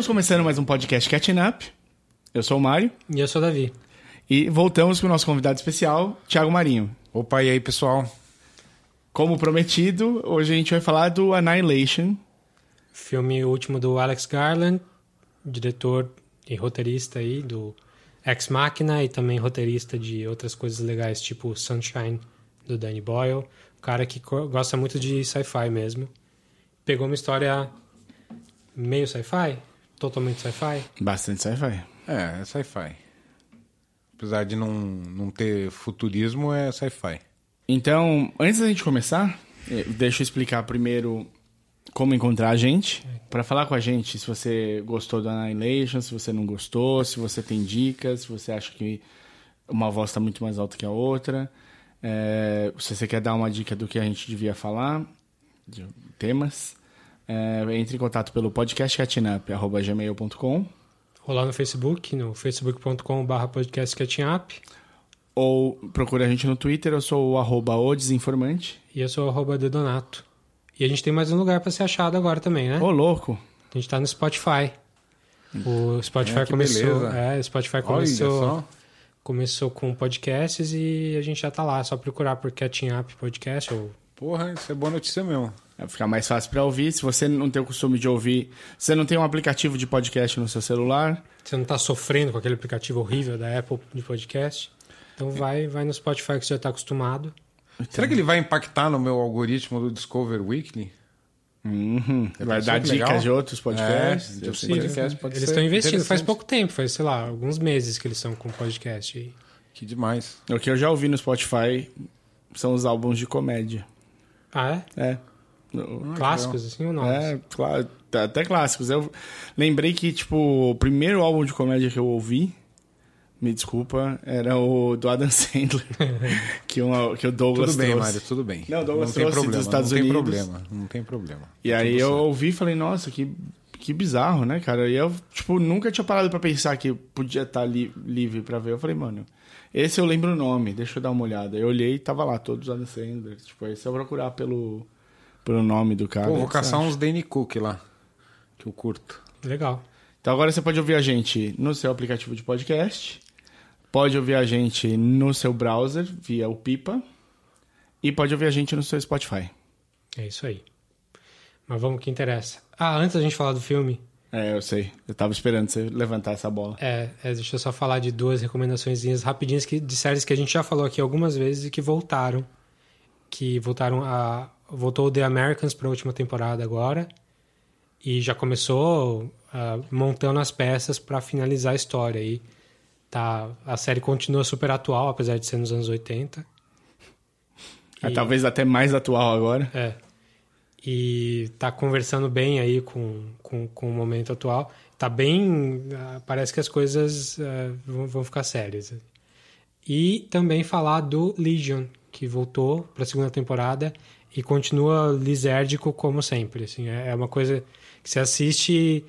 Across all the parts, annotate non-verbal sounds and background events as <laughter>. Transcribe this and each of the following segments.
Estamos começando mais um podcast Catching Up. Eu sou o Mário E eu sou o Davi. e voltamos com o nosso convidado especial, Thiago Marinho. Opa, e aí, pessoal? Como prometido, hoje a gente vai falar do Annihilation. Filme último do Alex Garland, diretor e roteirista aí do Ex Machina e também roteirista de outras coisas legais, tipo Sunshine, do Danny Boyle. Um cara que gosta muito de sci-fi mesmo. Pegou uma história meio sci-fi, totalmente sci-fi. Bastante sci-fi. É, é sci-fi. Apesar de não, não ter futurismo, é sci-fi. Então, antes da gente começar, eh, deixa eu explicar primeiro como encontrar a gente. Para falar com a gente, se você gostou do Annihilation, se você não gostou, se você tem dicas, se você acha que uma voz está muito mais alta que a outra. eh, se você quer dar uma dica do que a gente devia falar, de temas, eh, entre em contato pelo podcastcatchingup.gmail.com Ou lá no Facebook, no facebook.com.br podcastcatchingup. ou procura a gente no Twitter, eu sou o arroba o desinformante. E eu sou o arroba Dedonato. E a gente tem mais um lugar para ser achado agora também, né? Ô, louco! A gente tá no Spotify. O Spotify É, começou. beleza. É, o Spotify Olha começou, só. começou com podcasts e a gente já tá lá. É só procurar por Catching Up Podcast ou. Porra, isso é boa notícia mesmo. Vai ficar mais fácil para ouvir. Se você não tem o costume de ouvir, se você não tem um aplicativo de podcast no seu celular, Você não tá sofrendo com aquele aplicativo horrível da Apple de podcast. Então vai, vai no Spotify que você já tá acostumado. Será que ele vai impactar no meu algoritmo do Discover Weekly? uhum, vai dar dicas legal? de outros podcasts. É, de podcasts. pode eles ser estão investindo. Faz pouco tempo, faz, sei lá, alguns meses que eles estão com podcast. aí. Que demais. O que eu já ouvi no Spotify são os álbuns de comédia. Ah, é? É. No- Clássicos, assim ou novos? É, claro, tá- até clássicos. Eu lembrei que, tipo, o primeiro álbum de comédia que eu ouvi, me desculpa, era o do Adam Sandler, <laughs> que, o que o Douglas Tudo bem, trouxe. Mário, tudo bem. Não, Douglas não tem trouxe problema, dos Estados não Unidos. tem problema, não tem problema. E aí eu ouvi e falei, nossa, que, que bizarro, né, cara? E eu, tipo, nunca tinha parado pra pensar que podia estar li livre pra ver. Eu falei, mano, esse eu lembro o nome, deixa eu dar uma olhada. Eu olhei e tava lá, todos os Adam Sandler. Tipo, aí se eu procurar pelo, pelo nome do cara... Pô, vou caçar uns Danny Cook lá, que eu curto. Legal. Então agora você pode ouvir a gente no seu aplicativo de podcast, pode ouvir a gente no seu browser, via o Pipa, e pode ouvir a gente no seu Spotify. É isso aí. Mas vamos que interessa. Ah, antes da gente falar do filme, É, eu sei. Eu tava esperando você levantar essa bola. É, é, deixa eu só falar de duas recomendações rapidinhas que, de séries que a gente já falou aqui algumas vezes e que voltaram. Que voltaram a. Voltou The Americans para a última temporada agora. E já começou ah, montando as peças para finalizar a história aí. Tá, a série continua super atual, apesar de ser nos anos 80. É, E- talvez até mais atual agora. É. E tá conversando bem aí com, com, com o momento atual. Tá bem. ah, Parece que as coisas ah, vão, vão ficar sérias. E também falar do Legion, que voltou pra segunda temporada e continua lisérdico como sempre. Assim, é é uma coisa que você assiste.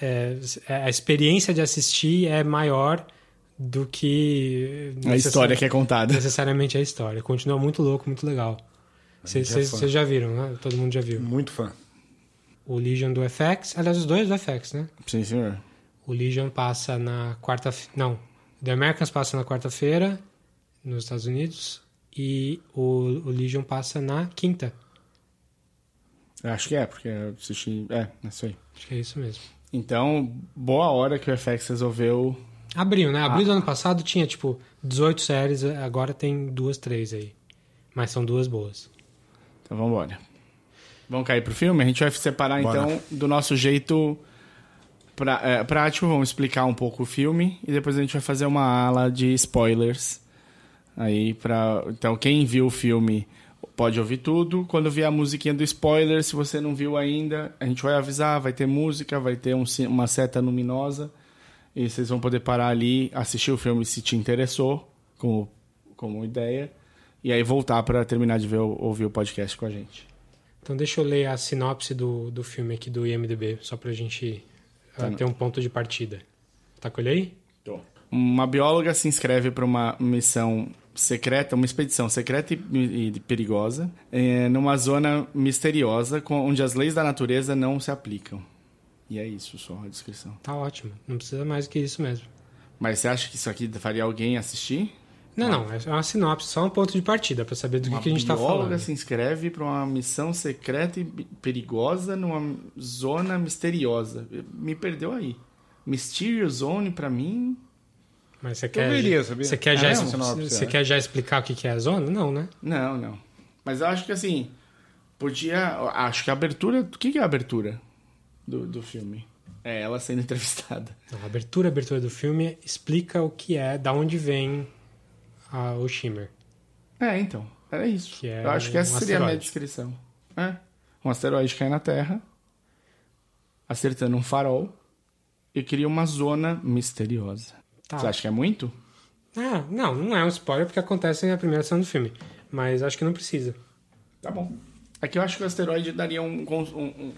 é, a experiência de assistir é maior do que. A história que é contada. Necessariamente a história. Continua muito louco, muito legal. Vocês é já viram, né? Todo mundo já viu. Muito fã. O Legion do FX, aliás, os dois do FX, né? Sim, senhor. O Legion passa na quarta... Não, The Americans passa na quarta-feira nos Estados Unidos e o, o Legion passa na quinta. Acho que é, porque eu assisti. É, é isso aí. Acho que é isso mesmo. Então, boa hora que o FX resolveu. Abril, né? Abril do ano passado tinha, tipo, 18 séries, agora tem duas, três aí. Mas são duas boas. Então vamos embora. Vamos cair pro filme? A gente vai separar Bora. então do nosso jeito pra, é, prático, vamos explicar um pouco o filme e depois a gente vai fazer uma ala de spoilers. Aí para então quem viu o filme pode ouvir tudo. Quando vier a musiquinha do spoiler, se você não viu ainda, a gente vai avisar, vai ter música, vai ter um uma seta luminosa e vocês vão poder parar ali, assistir o filme se te interessou, como como ideia. E aí voltar para terminar de ver, ouvir o podcast com a gente. Então deixa eu ler a sinopse do, do filme aqui do IMDB, só pra gente uh, ter um ponto de partida. Tá com ele aí? Tô. Uma bióloga se inscreve para uma missão secreta, uma expedição secreta e, e perigosa, é, numa zona misteriosa com, onde as leis da natureza não se aplicam. E é isso só a descrição. Tá ótimo. Não precisa mais que isso mesmo. Mas você acha que isso aqui faria alguém assistir? Não, não. É uma sinopse, só um ponto de partida para saber do que, que a gente tá falando. Uma bióloga se inscreve para uma missão secreta e perigosa numa zona misteriosa. Me perdeu aí. Mysterious Zone, para mim... Mas você quer? Você quer, É já, mesmo? você é. quer já explicar o que é a zona? Não, né? Não, não. Mas eu acho que assim, podia. Acho que a abertura. O que é a abertura do, do filme? É ela sendo <laughs> entrevistada. Não, a abertura, a abertura do filme explica o que é, da onde vem a- o Shimmer. É, então. Era isso. É eu acho que essa um seria a minha asteroide. descrição. É. Um asteroide cai na Terra, acertando um farol e cria uma zona misteriosa. Tá. Você acha que é muito? Ah, não, não é um spoiler porque acontece na primeira cena do filme. Mas acho que não precisa. Tá bom. É que eu acho que o asteroide daria um. um, um...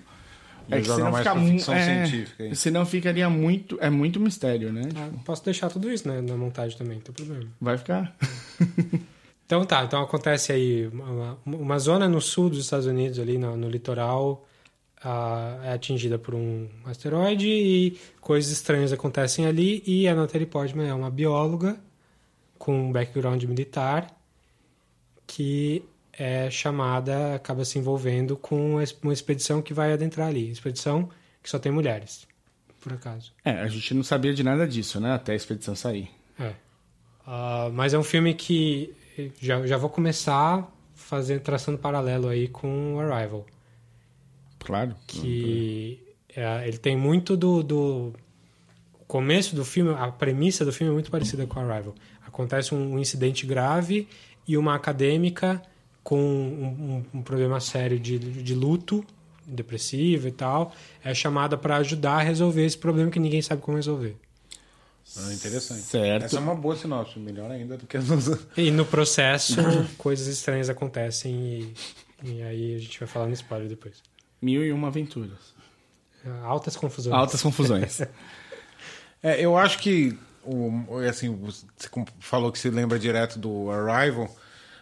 É que senão fica pra mu- ficção é, científica. Senão ficaria muito. É muito mistério, né? Ah, posso deixar tudo isso né, na montagem também, não tem problema. Vai ficar. <laughs> Então tá, então acontece aí uma, uma zona no sul dos Estados Unidos, ali no, no litoral, é atingida por um asteroide e coisas estranhas acontecem ali e a Natalie Portman é uma bióloga com um background militar que é chamada, acaba se envolvendo com uma expedição que vai adentrar ali. Expedição que só tem mulheres, por acaso. É, a gente não sabia de nada disso, né? Até a expedição sair. É. Ah, mas é um filme que já, já vou começar fazendo, traçando paralelo aí com o Arrival. Claro. Que é, ele tem muito do, do o começo do filme, a premissa do filme é muito parecida com o Arrival. Acontece um, incidente grave e uma acadêmica com um, um- um problema sério de, de luto, depressivo e tal, é chamada para ajudar a resolver esse problema que ninguém sabe como resolver. Ah, interessante. Certo. Essa é uma boa sinopse, melhor ainda do que as outras. E no processo, <laughs> coisas estranhas acontecem e, e aí a gente vai falar no spoiler depois. Mil e uma aventuras. Altas confusões. Altas confusões. <laughs> É, eu acho que o, assim, você falou que se lembra direto do Arrival,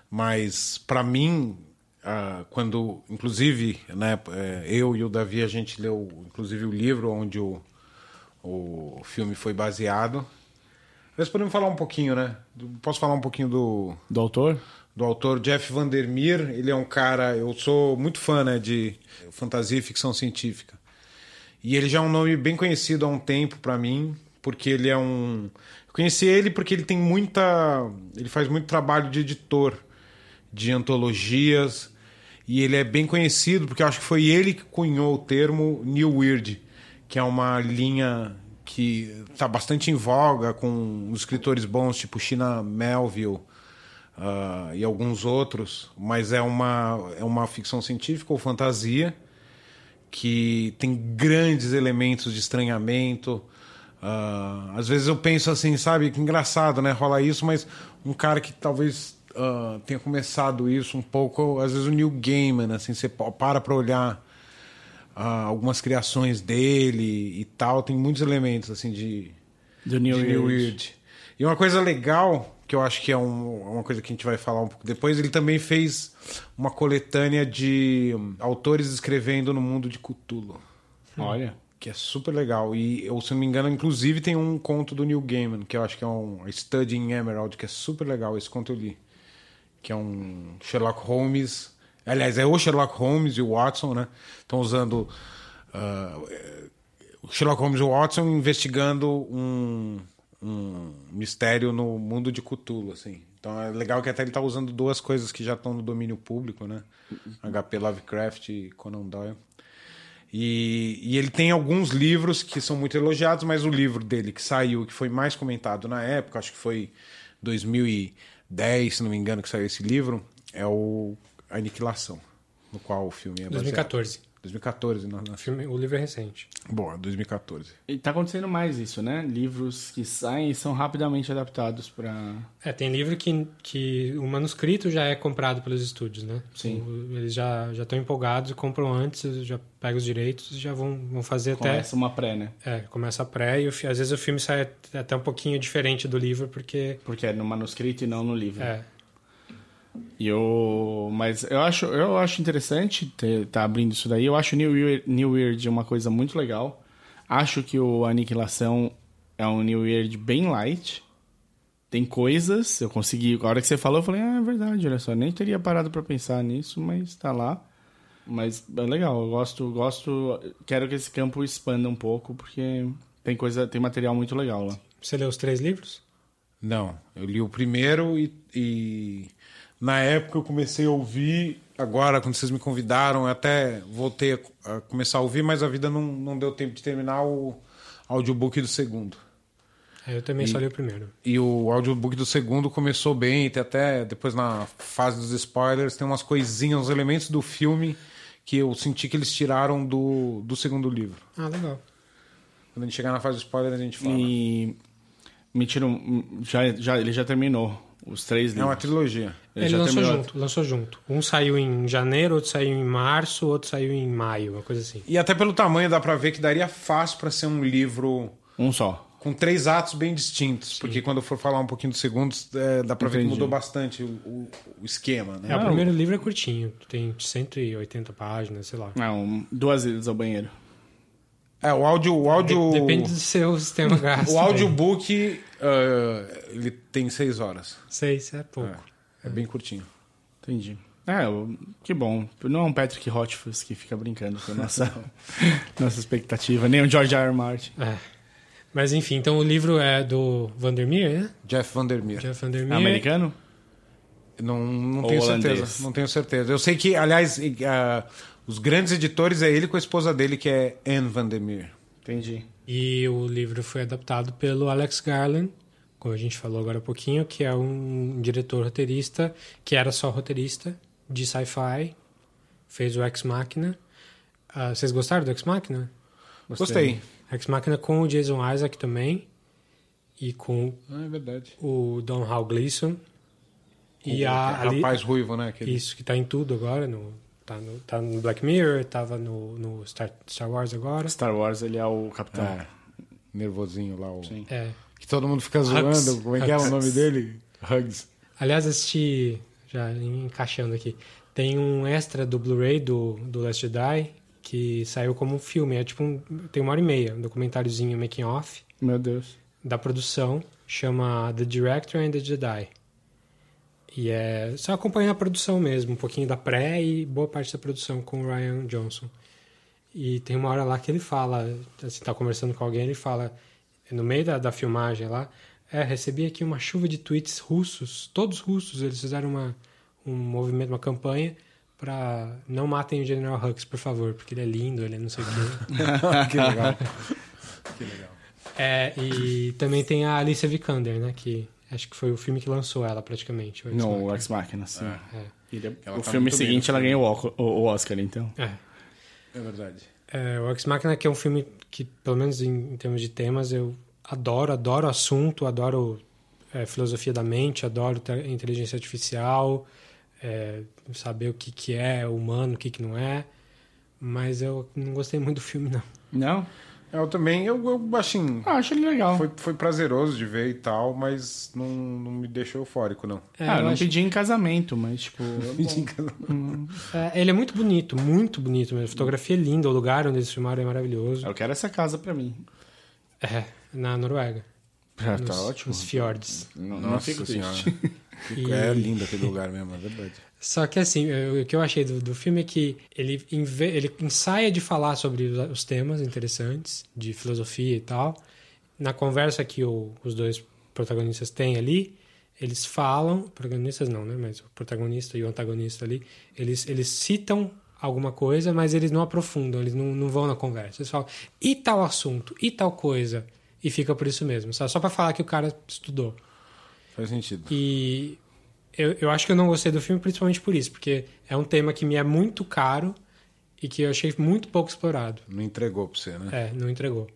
mas para mim, ah, quando, inclusive, né, é, eu e o Davi a gente leu, inclusive o livro onde o, o filme foi baseado. Nós podemos falar um pouquinho, né? Posso falar um pouquinho do, Do autor? Do autor Jeff Vandermeer. Ele é um cara, eu sou muito fã né, de fantasia e ficção científica. E ele já é um nome bem conhecido há um tempo para mim, porque ele é um. Eu conheci ele porque ele tem muita. Ele faz muito trabalho de editor de antologias. E ele é bem conhecido porque eu acho que foi ele que cunhou o termo New Weird, que é uma linha que está bastante em voga com escritores bons, tipo China Melville ah, e alguns outros, mas é uma, é uma ficção científica ou fantasia que tem grandes elementos de estranhamento. Ah, às vezes eu penso assim, sabe, que engraçado, né? Rola isso, mas um cara que talvez ah, tenha começado isso um pouco, às vezes o Neil Gaiman, assim, você pa- para para olhar ah, algumas criações dele e tal, tem muitos elementos assim de, Do New de New. Weird. E uma coisa legal, que eu acho que é um- uma coisa que a gente vai falar um pouco depois, ele também fez uma coletânea de hum, autores escrevendo no mundo de Cthulhu. Olha. Que é super legal. E, eu, se não me engano, inclusive tem um conto do Neil Gaiman, que eu acho que é um Studying Emerald, que é super legal. Esse conto eu li. Que é um Sherlock Holmes. Aliás, é o Sherlock Holmes e o Watson, né? Estão usando. o Sherlock Holmes e o Watson investigando um, um mistério no mundo de Cthulhu, assim. Então é legal que até ele tá usando duas coisas que já estão no domínio público, né? HP Lovecraft e Conan Doyle. E, e ele tem alguns livros que são muito elogiados, mas o livro dele que saiu, que foi mais comentado na época, acho que foi 2010, se não me engano, que saiu esse livro, é o Aniquilação, no qual o filme é baseado. 2014. 2014, na, na... O, filme, o livro é recente. Boa, 2014. E tá acontecendo mais isso, né? Livros que saem e são rapidamente adaptados pra. É, tem livro que, que o manuscrito já é comprado pelos estúdios, né? Sim. O- Eles já já estão empolgados, compram antes, já pegam os direitos e já vão, vão fazer Começa uma pré, né? até... É, começa a pré e o às vezes o filme sai até um pouquinho diferente do livro, porque... Porque é no manuscrito e não no livro. É, E eu, mas eu acho, eu acho interessante ter, tá abrindo isso daí. Eu acho New Weird, New Weird uma coisa muito legal. Acho que o Aniquilação é um New Weird bem light. Tem coisas, eu consegui. A hora que você falou, eu falei, ah, é verdade, olha só. Nem teria parado pra pensar nisso, mas tá lá. Mas é legal, eu gosto, gosto. Quero que esse campo expanda um pouco, porque tem coisa, tem material muito legal lá. você leu os três livros? Não, eu li o primeiro e, e na época eu comecei a ouvir. Agora, quando vocês me convidaram, eu até voltei a, começar a ouvir, mas a vida não, não deu tempo de terminar o audiobook do segundo. É, eu também só li o primeiro. E o audiobook do segundo começou bem, tem até depois na fase dos spoilers, tem umas coisinhas, uns elementos do filme que eu senti que eles tiraram do, do segundo livro. Ah, legal. Quando a gente chegar na fase dos spoilers, a gente fala. E. Me tiram. Já, já, ele já terminou os três É uma livros. trilogia. Ele, já lançou terminou- junto, lançou junto. Um saiu em janeiro, outro saiu em março, outro saiu em maio, uma coisa assim. E até pelo tamanho dá pra ver que daria fácil pra ser um livro Um só. com três atos bem distintos. Porque quando eu for falar um pouquinho dos segundos, é, dá pra ver que Entendi. mudou bastante o, o- o esquema. É, Né? o Não. primeiro livro é curtinho, tem 180 páginas, sei lá. Não, duas idas ao banheiro. É, o áudio. O áudio Depende do seu sistema <laughs> gráfico. O audiobook uh, ele tem seis horas. Seis, é pouco. É, é bem curtinho. Entendi. É, que bom. Não é um Patrick Rothfuss que fica brincando com a nossa, <laughs> nossa expectativa, nem o George R. R. Martin. É. Mas enfim, então o livro é do Vandermeer, né? Jeff Vandermeer. Jeff É Vandermeer. americano? Não, não Ou tenho holandês. certeza. Não tenho certeza. Eu sei que, aliás, ah, os grandes editores é ele com a esposa dele, que é Anne Vandermeer. Entendi. E o livro foi adaptado pelo Alex Garland, como a gente falou agora há pouquinho, que é um diretor roteirista, que era só roteirista de sci-fi, fez o Ex Machina. Ah, vocês gostaram do Ex Machina? Gostei. Ex Machina com o Jason Isaac também, e com Ah, é verdade. o Don Hal Gleason. E o a, ali- rapaz ruivo, né? Aquele... Isso, que tá em tudo agora. No, tá, no, tá no Black Mirror, tava no, no Star, Star Wars agora. Star Wars, ele é o capitão. É, nervosinho lá. O... Sim. É. Que todo mundo fica zoando. Hugs. Como é que é o nome dele? Hugs. Aliás, assisti, já encaixando aqui, tem um extra do Blu-ray do, do Last Jedi que saiu como um filme. É tipo um, tem uma hora e meia, um documentáriozinho making off Meu Deus. da produção, chama The Director and the Jedi. E é só acompanhando a produção mesmo, um pouquinho da pré e boa parte da produção com o Ryan Johnson. E tem uma hora lá que ele fala, assim, tá conversando com alguém, ele fala, no meio da, da filmagem lá, é, recebi aqui uma chuva de tweets russos, todos russos, eles fizeram uma, um movimento, uma campanha para não matem o General Hux, por favor, porque ele é lindo, ele é não sei o quê. <laughs> que legal. É, e também tem a Alicia Vikander, né, que acho que foi o filme que lançou ela praticamente. o Ex Machina. o Ex Machina, sim. É. Ele- Ela o tá filme seguinte, ela ganhou o, Oscar, então. É. É verdade. É, o Ex Machina, que é um filme que, pelo menos em, em termos de temas, eu adoro, adoro o assunto, adoro é, filosofia da mente, adoro te- inteligência artificial, é, saber o que, que é humano, o que, que não é. Mas eu não gostei muito do filme, não. Não? Eu também, eu, eu assim, Ah, acho ele legal. foi, foi prazeroso de ver e tal, mas não, não me deixou eufórico, não. É, ah, eu não acho- pedi em casamento, mas, tipo... <laughs> é, ele é muito bonito, muito bonito mesmo. A fotografia é linda, o lugar onde eles filmaram é maravilhoso. eu quero essa casa pra mim. É, na Noruega. <laughs> Ah, nos, tá ótimo. Nos fiordes. Não, não Nossa fico Senhora. triste. <laughs> E- É lindo aquele lugar mesmo, é verdade. Só que assim, eu- o que eu achei do, do filme é que ele, ele ensaia de falar sobre os, os temas interessantes, de filosofia e tal. Na conversa que o- os dois protagonistas têm ali, eles falam, protagonistas não, né? Mas o protagonista e o antagonista ali, eles, eles citam alguma coisa, mas eles não aprofundam, eles não, não vão na conversa. Eles falam, e tal assunto, e tal coisa, e fica por isso mesmo, sabe? Só pra falar que o cara estudou. Faz sentido. E eu, eu acho que eu não gostei do filme principalmente por isso, porque é um tema que me é muito caro e que eu achei muito pouco explorado. Não entregou pra você, né? É, não entregou.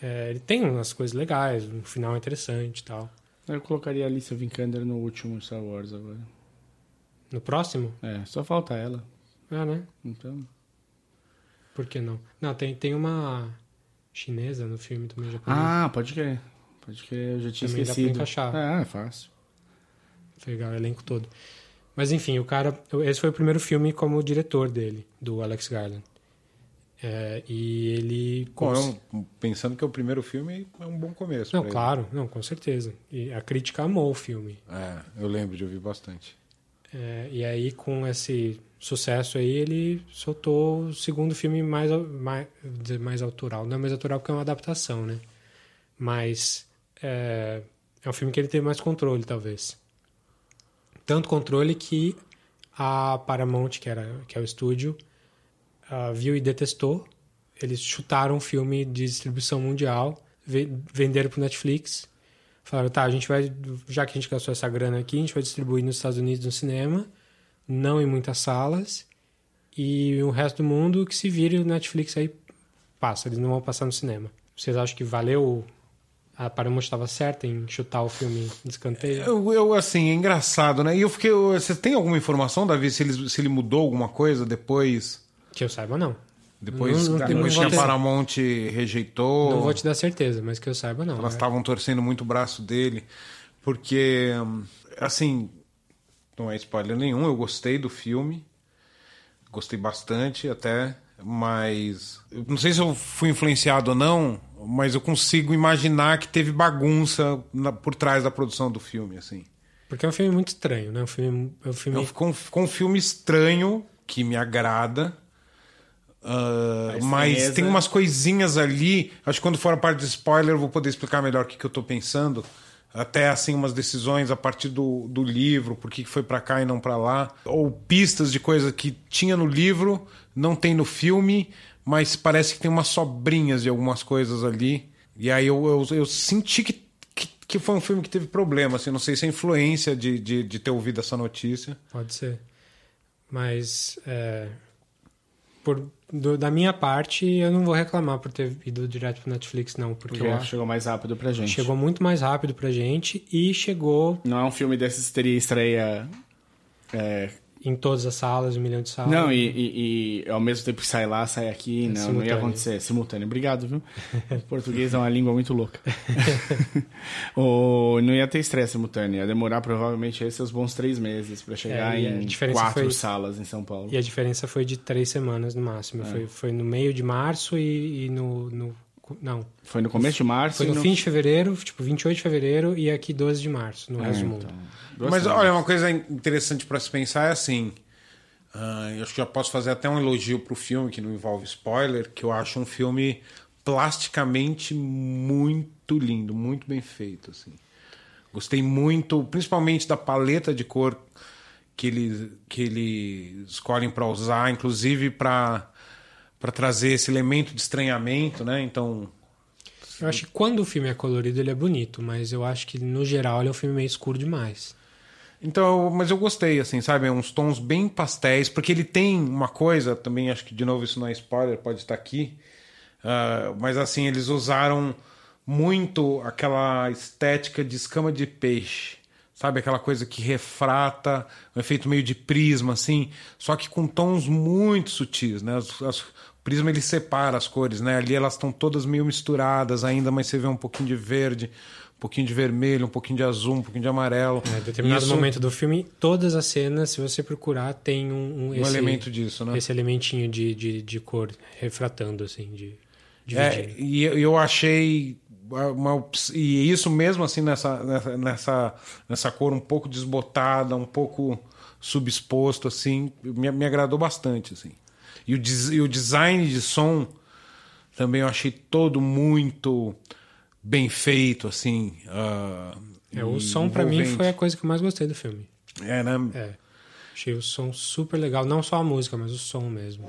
É, ele tem umas coisas legais, um final interessante e tal. Eu colocaria a Alicia Vikander no último Star Wars agora. No próximo? É, só falta ela. Ah, né? Então. Por que não? Não, tem, tem uma chinesa no filme também japonês. Ah, pode crer. Pode crer, eu já tinha Também dá pra esquecido. encaixar. É, é fácil. Legal, o elenco todo. Mas enfim, o cara. Esse foi o primeiro filme como diretor dele, do Alex Garland. É, e ele. Bom, cons- é um- pensando que é o primeiro filme, é um bom começo. Não, pra ele. claro, não, com certeza. E a crítica amou o filme. É, eu lembro de ouvir bastante. É, e aí, com esse sucesso aí, ele soltou o segundo filme mais, mais, mais autoral. Não é mais autoral porque é uma adaptação, né? Mas é, é um filme que ele teve mais controle, talvez. Tanto controle que a Paramount, que, era, que é o estúdio, ah, viu e detestou. Eles chutaram o filme de distribuição mundial, ve- venderam para Netflix. Falaram, tá, a gente vai, já que a gente gastou essa grana aqui, a gente vai distribuir nos Estados Unidos no cinema, não em muitas salas, e o resto do mundo que se vire o Netflix aí passa, eles não vão passar no cinema. Vocês acham que valeu? A Paramount estava certa em chutar o filme de escanteio? Eu, eu, assim, é engraçado, né? E eu fiquei. eu- Você tem alguma informação, Davi, se ele, se ele mudou alguma coisa depois? Que eu saiba, não. Depois, Não, não tem- depois não que a ter- Paramount rejeitou. Não vou te dar certeza, mas que eu saiba, não. Elas É. estavam torcendo muito o braço dele. Porque, assim, não é spoiler nenhum, eu gostei do filme. Gostei bastante até, mas. não sei se eu fui influenciado ou não, mas eu consigo imaginar que teve bagunça na- por trás da produção do filme, assim. Porque é um filme muito estranho, né? Um filme, é um filme Então ficou, um- ficou um filme estranho, que me agrada. A mas tem umas coisinhas ali. Acho que quando for a parte de spoiler, eu vou poder explicar melhor o que, que eu tô pensando. Até assim, umas decisões a partir do, do livro, por que foi pra cá e não pra lá. Ou pistas de coisa que tinha no livro, não tem no filme, mas parece que tem umas sobrinhas de algumas coisas ali. E aí eu, eu, eu senti que, que, que foi um filme que teve problema. Assim, não sei se é influência de, de, de ter ouvido essa notícia. Pode ser. Mas, é, por, do- da minha parte, eu não vou reclamar por ter ido direto pro Netflix, não. Porque Porque acho chegou mais rápido pra gente. chegou muito mais rápido pra gente e chegou Não é um filme desses que teria estreia. é, em todas as salas, um milhão de salas. Não, e, e- e ao mesmo tempo que sai lá, sai aqui. não, não simultâneo. ia acontecer. Simultâneo. Obrigado, viu? <laughs> O português é uma língua muito louca. <laughs> o, não ia ter estreia simultânea. Ia demorar provavelmente esses seus bons três meses pra chegar É, em quatro foi- salas em São Paulo. E a diferença foi de três semanas no máximo. É. Foi, foi no meio de março e, e no, no- Não. Foi no começo de março. Foi e no fim de fevereiro, tipo 28 de fevereiro e aqui 12 de março, no É, resto do mundo. então, duas Mas semanas. olha, uma coisa interessante para se pensar é assim. ah, eu acho que já posso fazer até um elogio pro filme que não envolve spoiler, que eu acho um filme plasticamente muito lindo, muito bem feito, assim. Gostei muito, principalmente da paleta de cor que eles que eles escolhem para usar, inclusive para para trazer esse elemento de estranhamento, né? Então, Eu acho que quando o filme é colorido, ele é bonito, mas eu acho que no geral ele é um filme meio escuro demais. Então, mas eu gostei, assim, sabe? Uns tons bem pastéis, porque ele tem uma coisa, também acho que de novo isso não é spoiler, pode estar aqui. ah, mas assim, eles usaram muito aquela estética de escama de peixe. Sabe aquela coisa que refrata, um efeito meio de prisma, assim, só que com tons muito sutis, né? As- as- prisma ele separa as cores, né? Ali elas estão todas meio misturadas ainda, mas você vê um pouquinho de verde, um pouquinho de vermelho, um pouquinho de azul, um pouquinho de amarelo. É, em determinado Isso- momento do filme, todas as cenas, se você procurar, tem um, um elemento disso, né? esse elementinho de, de, de cor refratando, assim, de É, dividindo. e eu- achei uma, e isso mesmo assim nessa, nessa nessa nessa cor um pouco desbotada, um pouco subexposto assim, me, me agradou bastante assim. E o, e o design de som também eu achei todo muito bem feito assim. ah, É, o som pra mim foi a coisa que eu mais gostei do filme. É, né? É. Achei o som super legal, não só a música, mas o som mesmo.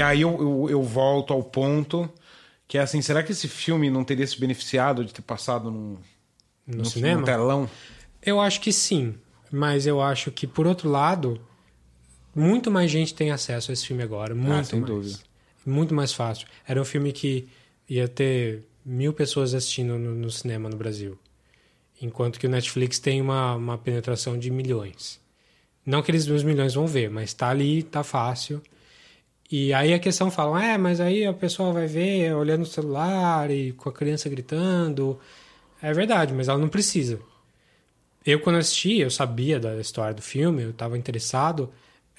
Aí eu, eu, eu volto ao ponto que é assim, será que esse filme não teria se beneficiado de ter passado num, No, cinema? num telão? Eu acho que sim, mas eu acho que, por outro lado, muito mais gente tem acesso a esse filme agora. Muito Ah, sem mais. dúvida. Muito mais fácil. Era um filme que ia ter mil pessoas assistindo no, no cinema no Brasil. Enquanto que o Netflix tem uma, uma penetração de milhões. Não que eles os milhões vão ver, mas tá ali, tá fácil. E aí a questão fala, é, mas aí a pessoa vai ver olhando o celular e com a criança gritando. É verdade, mas ela não precisa. Eu, quando assisti, eu sabia da história do filme, eu estava interessado.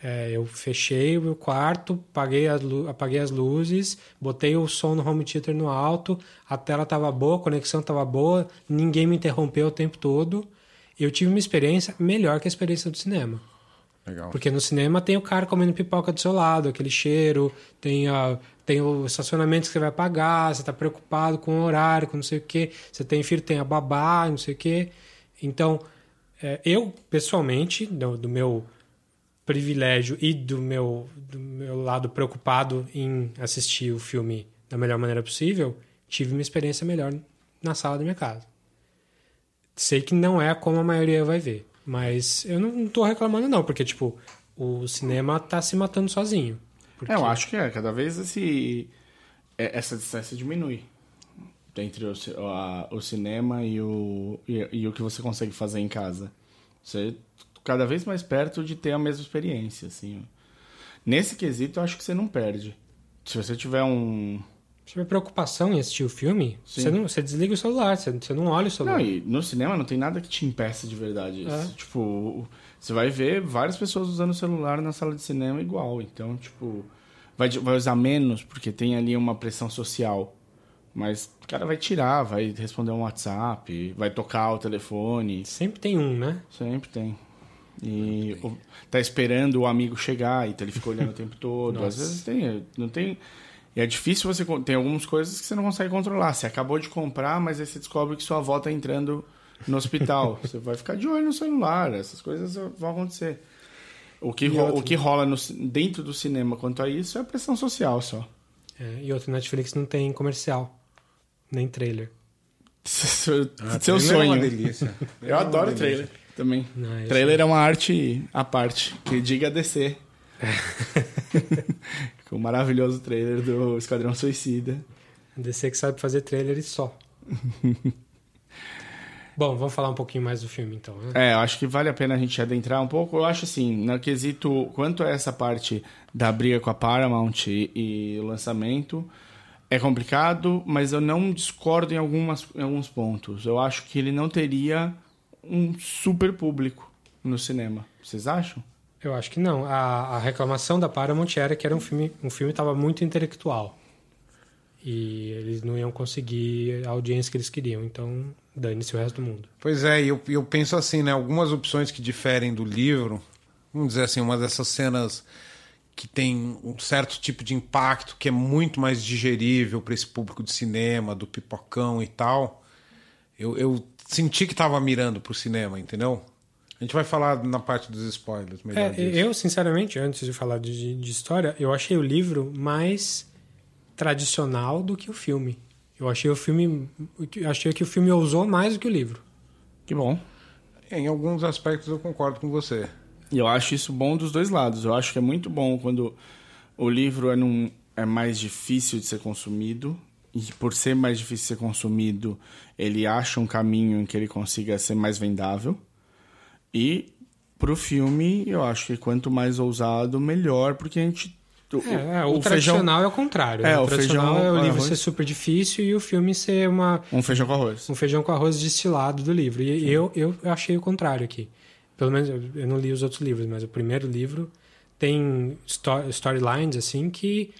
é, eu fechei o meu quarto, apaguei as, apaguei as luzes, botei o som no home theater no alto, a tela estava boa, a conexão estava boa, ninguém me interrompeu o tempo todo. Eu tive uma experiência melhor que a experiência do cinema. Legal. Porque no cinema tem o cara comendo pipoca do seu lado, aquele cheiro, tem, a, tem o estacionamento que você vai pagar, você está preocupado com o horário, com não sei o quê, você tem filho, tem a babá, não sei o quê. Então, é, eu, pessoalmente, do, do meu privilégio e do meu, do meu lado preocupado em assistir o filme da melhor maneira possível, tive uma experiência melhor na sala da minha casa. Sei que não é como a maioria vai ver, mas eu não, tô reclamando não, porque tipo, o cinema tá se matando sozinho. Porque- É, eu acho que é. Cada vez esse, é, essa distância diminui entre o, a- o cinema e o, e, e o que você consegue fazer em casa. Você cada vez mais perto de ter a mesma experiência, assim. Nesse quesito, eu acho que você não perde. Se você tiver um... Se tiver preocupação em assistir o filme, Sim. você, não, você desliga o celular, você, você não olha o celular. Não, e no cinema não tem nada que te impeça de verdade. É. Tipo, você vai ver várias pessoas usando o celular na sala de cinema igual. Então, tipo, vai, de- vai usar menos porque tem ali uma pressão social. Mas o cara vai tirar, vai responder um WhatsApp, vai tocar o telefone. Sempre tem um, né? Sempre tem. E o- tá esperando o amigo chegar, então ele fica olhando o tempo todo. <laughs> Às vezes tem, não tem. E é difícil você. Tem algumas coisas que você não consegue controlar. Você acabou de comprar, mas aí você descobre que sua avó tá entrando no hospital. <laughs> você vai ficar de olho no celular, essas coisas vão acontecer. O que, ro- outra- o que rola no dentro do cinema quanto a isso é a pressão social só. É, e outro Netflix não tem comercial, nem trailer. <laughs> Seu, Ah, seu trailer É uma sonho. delícia. <laughs> Eu adoro trailer também. Não, esse- trailer é uma arte à parte, que diga DC. O maravilhoso trailer do Esquadrão Suicida. DC que sabe fazer trailer e só. <laughs> Bom, vamos falar um pouquinho mais do filme então, né? É, eu acho que vale a pena a gente adentrar um pouco. Eu acho assim, no quesito, quanto a essa parte da briga com a Paramount e, e o lançamento, é complicado, mas eu não discordo em, algumas, em alguns pontos. Eu acho que ele não teria um super público no cinema. Vocês acham? Eu acho que não. A, a reclamação da Paramount era que era um filme, um filme estava muito intelectual. E eles não iam conseguir a audiência que eles queriam, então dane-se o resto do mundo. Pois é, eu, eu penso assim, né? Algumas opções que diferem do livro, vamos dizer assim, uma dessas cenas que tem um certo tipo de impacto que é muito mais digerível para esse público de cinema, do pipocão e tal. Eu, eu senti que estava mirando pro cinema, entendeu? A gente vai falar na parte dos spoilers melhor É, disso. eu, sinceramente, antes de falar de, de história, eu achei o livro mais tradicional do que o filme. Eu achei o filme. Achei que o filme ousou mais do que o livro. Que bom. Em alguns aspectos eu concordo com você. E eu acho isso bom dos dois lados. Eu acho que é muito bom quando o livro é, num, é mais difícil de ser consumido. E por ser mais difícil de ser consumido, ele acha um caminho em que ele consiga ser mais vendável. E pro filme, eu acho que quanto mais ousado, melhor, porque a gente. O, É, é, o, tradicional é o contrário. É, né? o o tradicional feijão é o livro arroz. ser super difícil e o filme ser uma, Um feijão com arroz. um feijão com arroz destilado do livro. E eu, eu achei o contrário aqui. Pelo menos eu- não li os outros livros, mas o primeiro livro tem sto- storylines assim que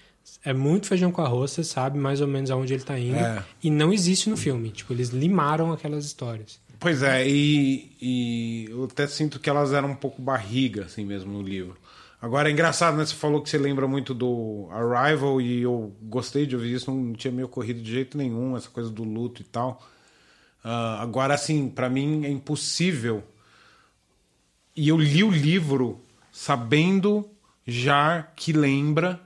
é muito feijão com arroz, você sabe mais ou menos aonde ele tá indo. É. E não existe no filme. Tipo, eles limaram aquelas histórias. Pois é, e, e eu até sinto que elas eram um pouco barriga, assim mesmo, no livro. Agora é engraçado, né? Você falou que você lembra muito do Arrival e eu gostei de ouvir isso, não tinha me ocorrido de jeito nenhum, essa coisa do luto e tal. Ah, agora, assim, pra mim é impossível. E eu li o livro sabendo já que lembra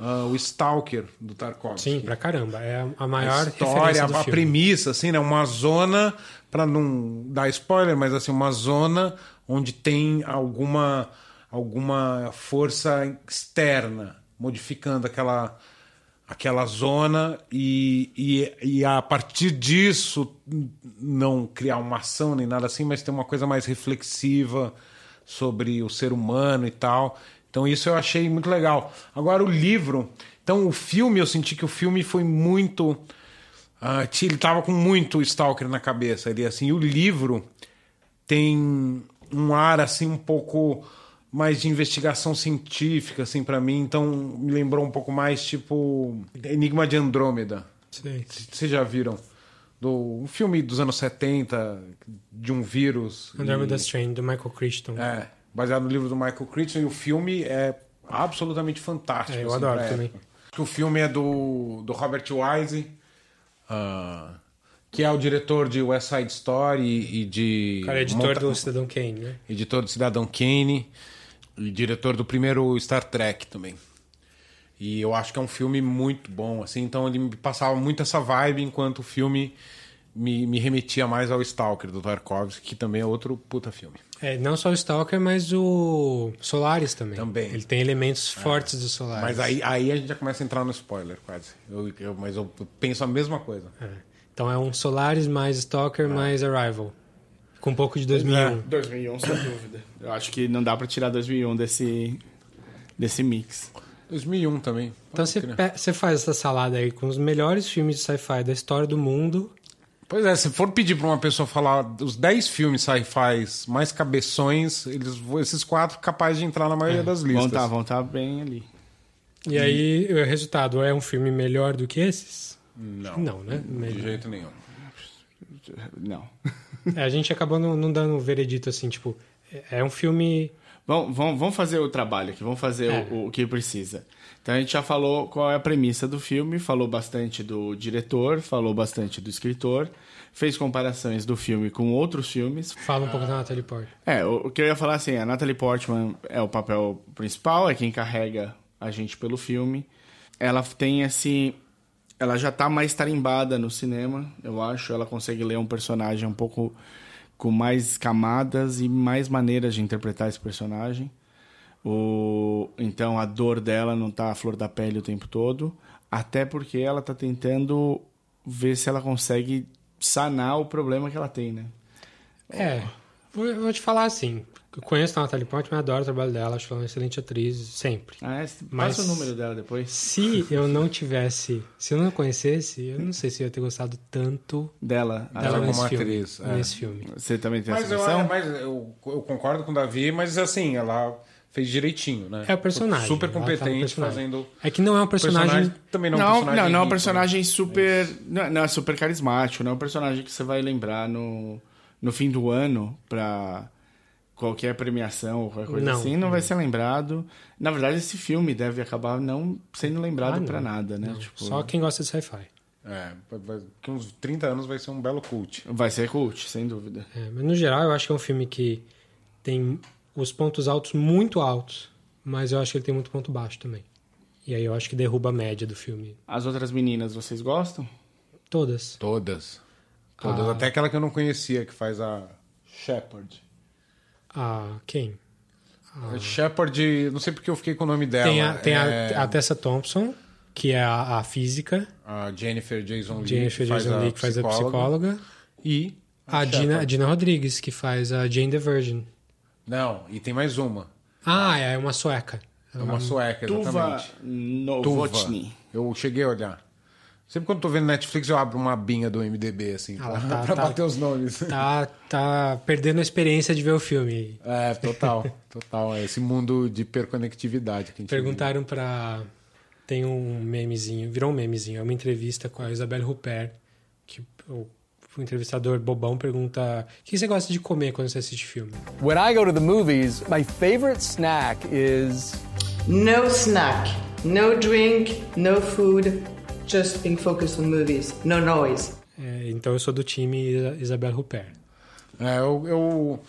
ah, o Stalker do Tarkovsky. Sim, pra caramba. É a maior a história, a, a premissa, assim, né? Uma zona, para não dar spoiler, mas assim, uma zona onde tem alguma, alguma força externa modificando aquela, aquela zona e, e, e a partir disso não criar uma ação nem nada assim, mas ter uma coisa mais reflexiva sobre o ser humano e tal. Então isso eu achei muito legal. Agora o livro, então o filme eu senti que o filme foi muito tinha- ele tava com muito Stalker na cabeça, ele assim, o livro tem um ar assim um pouco mais de investigação científica assim para mim, então me lembrou um pouco mais tipo Enigma de Andrômeda. Vocês já viram? Do, um filme dos anos 70 de um vírus. Andromeda e- Strain, do Michael Crichton. é, baseado no livro do Michael Crichton e o filme é absolutamente fantástico. É, eu assim, adoro também. o filme é do, do Robert Wise, ah, que é o diretor de West Side Story e de cara é editor Monta- do Cidadão Kane, né? editor do Cidadão Kane e diretor do primeiro Star Trek também. E eu acho que é um filme muito bom, assim, então ele me passava muito essa vibe enquanto o filme me, me remetia mais ao Stalker do Tarkovsky, que também é outro puta filme. É, não só o Stalker, mas o Solaris também. Também. Ele tem elementos fortes do Solaris. Mas aí, aí a gente já começa a entrar no spoiler, quase. Eu, eu- mas eu penso a mesma coisa. É. Então é um Solaris mais Stalker mais Arrival. Com um pouco de 2001. 2001, sem dúvida. Eu acho que não dá pra tirar 2001 desse, desse mix. 2001 também. Então você faz essa salada aí com os melhores filmes de sci-fi da história do mundo. Pois é, se for pedir pra uma pessoa falar os 10 filmes sci-fi mais cabeções, eles, esses quatro capazes de entrar na maioria das Vão listas. tá, vão tá bem ali. E aí o resultado é um filme melhor do que esses? Não, Não, né? de Melhor. jeito nenhum. Não. É, a gente acabou não, não dando um veredito assim, tipo, é- é um filme. Vamos, vamos, vamos fazer o trabalho aqui, vamos fazer É. o, o que precisa. Então a gente já falou qual é a premissa do filme, falou bastante do diretor, falou bastante do escritor, fez comparações do filme com outros filmes. Fala um pouco da Natalie Portman. É, o, o que eu ia falar assim, a Natalie Portman é o papel principal, é quem carrega a gente pelo filme. Ela tem esse. Ela já tá mais tarimbada no cinema, eu acho. Ela consegue ler um personagem um pouco com mais camadas e mais maneiras de interpretar esse personagem. O, então a dor dela não tá à flor da pele o tempo todo, até porque ela tá tentando ver se ela consegue sanar o problema que ela tem, né? É, vou, eu vou te falar assim. Eu conheço a Natalie Portman, adoro o trabalho dela, acho ela uma excelente atriz, sempre. Ah, é? Mas- Passa o número dela depois. Se eu não tivesse, se eu não a conhecesse, eu não sei se eu ia ter gostado tanto Dela. Dela como filme. atriz, é. Nesse filme. Você também tem Mas, essa eu, noção? mas eu, eu concordo com o Davi, mas assim, ela fez direitinho, né? É o personagem. Super competente personagem. fazendo. É que não é um personagem. também não, Não, é um não, personagem. não, é um rico, personagem super. Não, não, é super carismático, não é um personagem que você vai lembrar no, no fim do ano pra qualquer premiação ou qualquer coisa Não. assim, não vai ser lembrado. Na verdade, esse filme deve acabar não sendo lembrado Ah, não. pra nada, né? Não, Tipo, Só quem gosta de sci-fi. É, daqui uns 30 anos vai ser um belo cult. Vai ser cult, sem dúvida. É, mas no geral, eu acho que é um filme que tem os pontos altos muito altos, mas eu acho que ele tem muito ponto baixo também. E aí eu acho que derruba a média do filme. As outras meninas, vocês gostam? Todas. Todas. Todas. Ah. Até aquela que eu não conhecia, que faz a Shepard. Ah, quem? A Shepard, não sei porque eu fiquei com o nome dela. Tem, a, tem é a, a Tessa Thompson, que é a, a física. a Jennifer Jason Leigh, Jennifer que faz Jason a Leigh, que faz a psicóloga. E A Dina, a. Dina Rodrigues, que faz a Jane the Virgin. Não, e tem mais uma. Ah, é uma sueca. É uma sueca, Tuva exatamente. Novotny. Eu cheguei a olhar. Sempre quando eu tô vendo Netflix, eu abro uma abinha do MDB, assim, Ah, pra, tá, <laughs> pra tá. bater os nomes. Tá, tá perdendo a experiência de ver o filme. É, total, total. É esse mundo de hiperconectividade que a gente Perguntaram pra. Tem um memezinho, virou um memezinho, é uma entrevista com a Isabelle Huppert, que o, o entrevistador bobão pergunta: o que você gosta de comer quando você assiste filme? When I go to the movies, my favorite snack is No snack, no drink, no food, just being focused on movies, no noise. É, então eu sou do time Isa- Isabelle Huppert. É, eu, eu,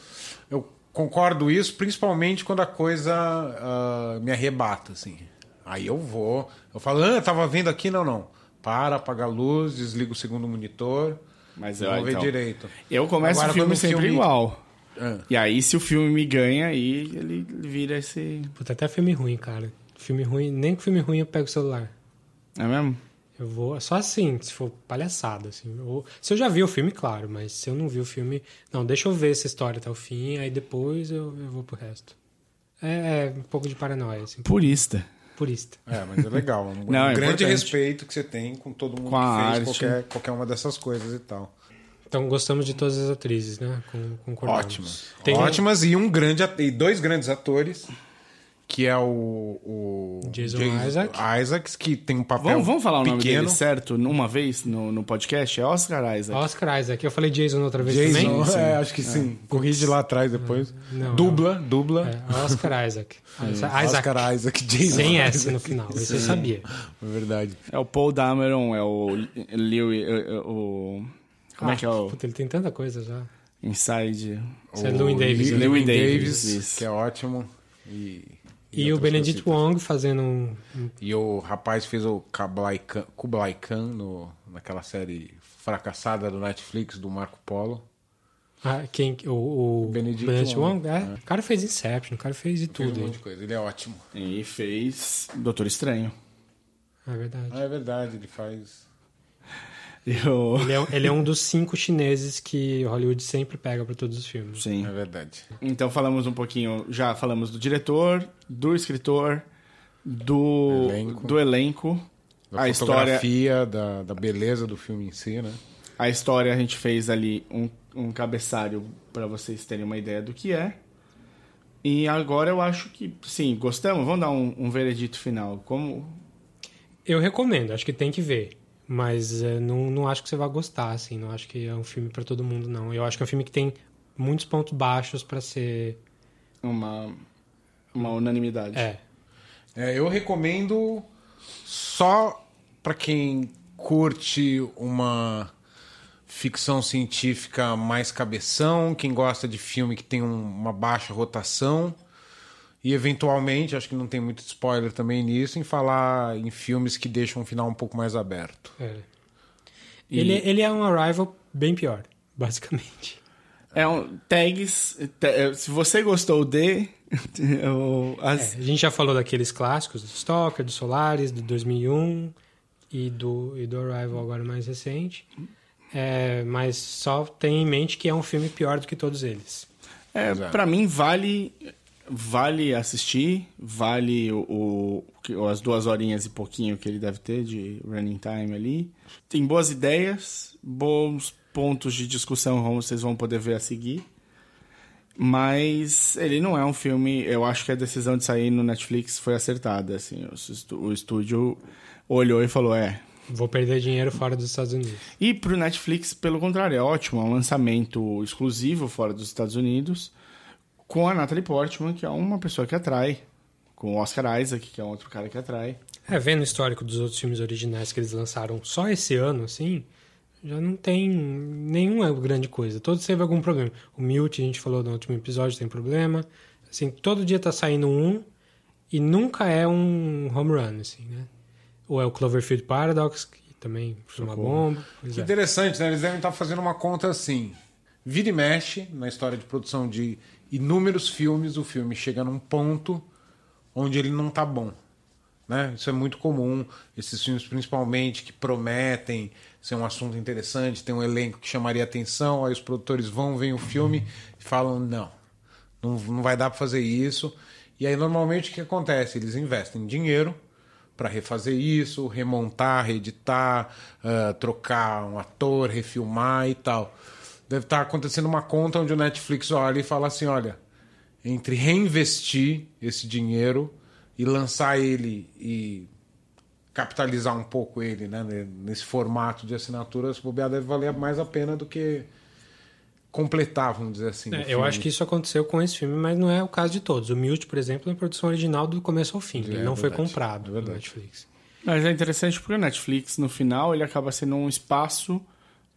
eu concordo isso, principalmente quando a coisa ah, me arrebata, assim. Aí eu vou. Eu falo, ah, tava vendo aqui, não, não. Para, apaga a luz, desliga o segundo monitor. Mas Vamos eu, ver então, direito. eu começo Agora, o filme sempre filme- igual. Ah. E aí, se o filme me ganha, aí ele vira esse. Puta, até filme ruim, cara. Filme ruim, nem com filme ruim eu pego o celular. É mesmo? Eu vou, só assim, se for palhaçada, assim. Ou- se eu já vi o filme, claro, mas se eu não vi o filme, não, deixa eu ver essa história até o fim, aí depois eu, eu vou pro resto. É, é um pouco de paranoia, assim, Purista. Purista. É, mas é legal. Um <laughs> Não, é grande importante. respeito que você tem com todo mundo Com que fez arte. qualquer, qualquer uma dessas coisas e tal. Então gostamos de todas as atrizes, né? Com, concordamos. Ótimas. Tem- Ótimas e um grande e dois grandes atores, que é o, o Jason Isaac. Isaacs, que tem um papel Vamos, vamos falar o nome pequeno. dele certo numa vez no, no podcast? É Oscar Isaac. Oscar Isaac, eu falei Jason outra vez Jason, também. é, acho que sim. Corrige lá atrás depois. Não, dubla, dubla. É, Oscar <laughs> Isaac. Isaac. Oscar Isaac, Jason. Sem S no final, isso eu sabia. É verdade. É o Paul Dameron, é o Lewis. O, como é que é o. Puta, ele tem tanta coisa já. Inside. Isso é Louis Davis. Louis Davis, Davis, isso. que é ótimo. E, E o outras Benedict cositas. Wong fazendo um. um- E o rapaz fez o Kublai Khan, Kublai Khan no, naquela série fracassada do Netflix do Marco Polo. ah, quem, o, o Benedict Benedict Wong. Wong. É, O cara fez Inception, o cara fez de Fez tudo. um hein? monte de coisa. Ele é ótimo. E fez Doutor Estranho. É verdade. Ah, é verdade, ele faz. Eu... Ele é, ele é um dos cinco chineses que Hollywood sempre pega pra todos os filmes. Sim. É verdade. Então falamos um pouquinho. Já falamos do diretor, do escritor, do Elenco. do elenco. Da a história, fotografia, da, da beleza do filme em si, né? a história a gente fez ali um, um cabeçalho para vocês terem uma ideia do que é. E agora eu acho que sim, gostamos. Vamos dar um, um veredito final. Como Eu recomendo, acho que tem que ver. Mas é, não, não acho que você vai gostar, assim. Não acho que é um filme pra todo mundo, não. Eu acho que é um filme que tem muitos pontos baixos pra ser. uma uma unanimidade. É. É, eu recomendo só pra quem curte uma ficção científica mais cabeção, quem gosta de filme que tem um- uma baixa rotação e eventualmente, acho que não tem muito spoiler também nisso, em falar em filmes que deixam um final um pouco mais aberto. é. Ele, ele é um Arrival bem pior, basicamente. É um tags. ta- se você gostou de <laughs> as- É, a gente já falou daqueles clássicos, do Stalker, do Solaris, do 2001 e do, e do Arrival agora mais recente. É, mas só tem em mente que é um filme pior do que todos eles. É, para mim vale vale assistir, vale o, o- o- as duas horinhas e pouquinho que ele deve ter de running time ali. Tem boas ideias, bons pontos de discussão, como vocês vão poder ver a seguir. Mas ele não é um filme. Eu acho que a decisão de sair no Netflix foi acertada. Assim, o, o estúdio olhou e falou: é, Vou perder dinheiro fora dos Estados Unidos. e pro Netflix, pelo contrário, é ótimo. É um lançamento exclusivo fora dos Estados Unidos, com a Natalie Portman, que é uma pessoa que atrai, com o Oscar Isaac, que é outro cara que atrai. É, vendo o histórico dos outros filmes originais que eles lançaram só esse ano, assim, já não tem nenhuma grande coisa. Todos teve algum problema. O Mute, a gente falou no último episódio, tem problema. Assim, todo dia tá saindo um e nunca é um home run, assim, né? Ou é o Cloverfield Paradox, que também foi uma bomba. Que é. interessante, né? Eles devem estar fazendo uma conta assim. Vira e mexe na história de produção de inúmeros filmes, o filme chega num ponto onde ele não tá bom. Né? Isso é muito comum. Esses filmes, principalmente, que prometem ser um assunto interessante, tem um elenco que chamaria atenção, aí os produtores vão, veem o filme e falam: não, não, não vai dar para fazer isso. E aí, normalmente, o que acontece? Eles investem dinheiro para refazer isso, remontar, reeditar, ah, trocar um ator, refilmar e tal. Deve estar acontecendo uma conta onde o Netflix olha e fala assim: olha, entre reinvestir esse dinheiro e lançar ele e capitalizar um pouco ele, né, nesse formato de assinatura, se bobear deve valer mais a pena do que completar, vamos dizer assim. o É, eu filme. acho que isso aconteceu com esse filme, mas não é o caso de todos. O Mute, por exemplo, é uma produção original do começo ao fim. ele não foi É verdade, comprado é no verdade. Netflix. Mas é interessante porque o Netflix, no final, ele acaba sendo um espaço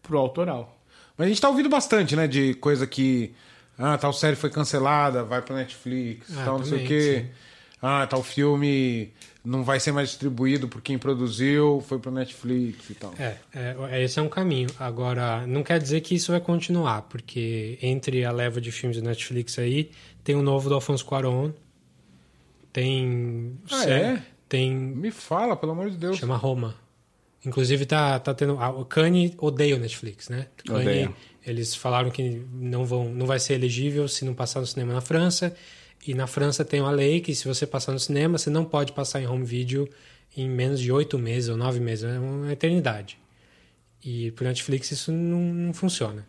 pro autoral. Mas a gente tá ouvindo bastante, né? De coisa que. Ah, tal série foi cancelada, vai pra Netflix, Ah, tal não sei o quê. Ah, tal filme não vai ser mais distribuído por quem produziu, foi pro Netflix e tal. É, é, esse é um caminho. Agora, não quer dizer que isso vai continuar, porque entre a leva de filmes do Netflix aí, tem o novo do Alfonso Cuarón, tem... Ah, é? Tem... Me fala, pelo amor de Deus. Chama Roma. Inclusive, tá, tá tendo... O Kanye odeia o Netflix, né? Kanye, Odeia. eles falaram que não, vão, não vai ser elegível se não passar no cinema na França. E na França tem uma lei que se você passar no cinema, você não pode passar em home video em menos de oito meses ou nove meses. É uma eternidade. E pro Netflix isso não, não funciona.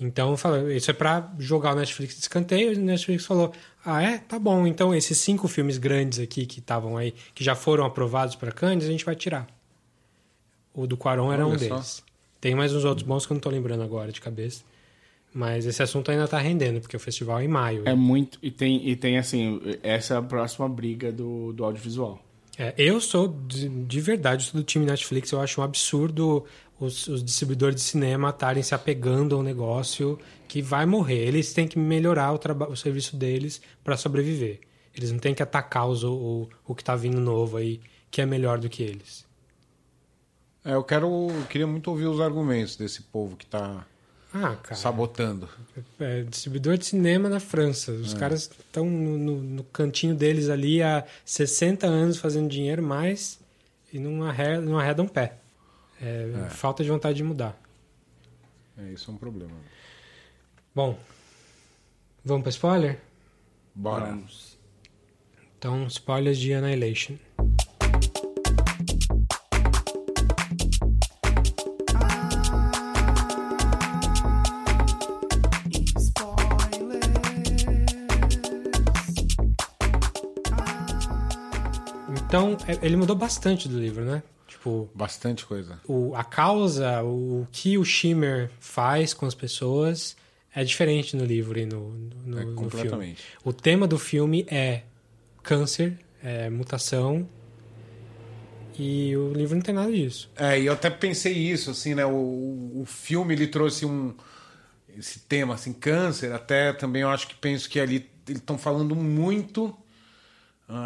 Então, fala- isso é para jogar o Netflix de escanteio. E o Netflix falou: Ah, é? Tá bom. Então, esses cinco filmes grandes aqui que estavam aí, que já foram aprovados para Cannes, a gente vai tirar. O do Quaron era um só. deles. Tem mais uns outros bons que eu não tô lembrando agora de cabeça. Mas esse assunto ainda tá rendendo, porque o festival é em maio. É muito. E tem, e tem assim, essa é a próxima briga do, do audiovisual. É, eu sou, de, de verdade, sou do time Netflix. Eu acho um absurdo os, os distribuidores de cinema estarem se apegando ao negócio que vai morrer. Eles têm que melhorar o, o serviço deles para sobreviver. Eles não têm que atacar os, o, o que tá vindo novo aí, que é melhor do que eles. É, eu quero, eu queria muito ouvir os argumentos desse povo que tá Ah, sabotando. É, distribuidor de cinema na França. Os caras estão no, no- no cantinho deles ali há 60 anos fazendo dinheiro, mas e não, arre, não arredam pé. É, Falta de vontade de mudar. É, isso é um problema. Bom, vamos para spoiler? Bora. Vamos. Então, spoilers de Annihilation. Então, é- ele mudou bastante do livro, né? Tipo, Bastante coisa. o, a causa, o, que o Shimmer faz com as pessoas é diferente no livro e no, no, É, no filme. completamente. O tema do filme é câncer, é mutação, e o livro não tem nada disso. É, e eu até pensei isso, assim, né? O, o filme ele trouxe um esse tema, assim, câncer. Até também eu acho que penso que ali eles estão falando muito,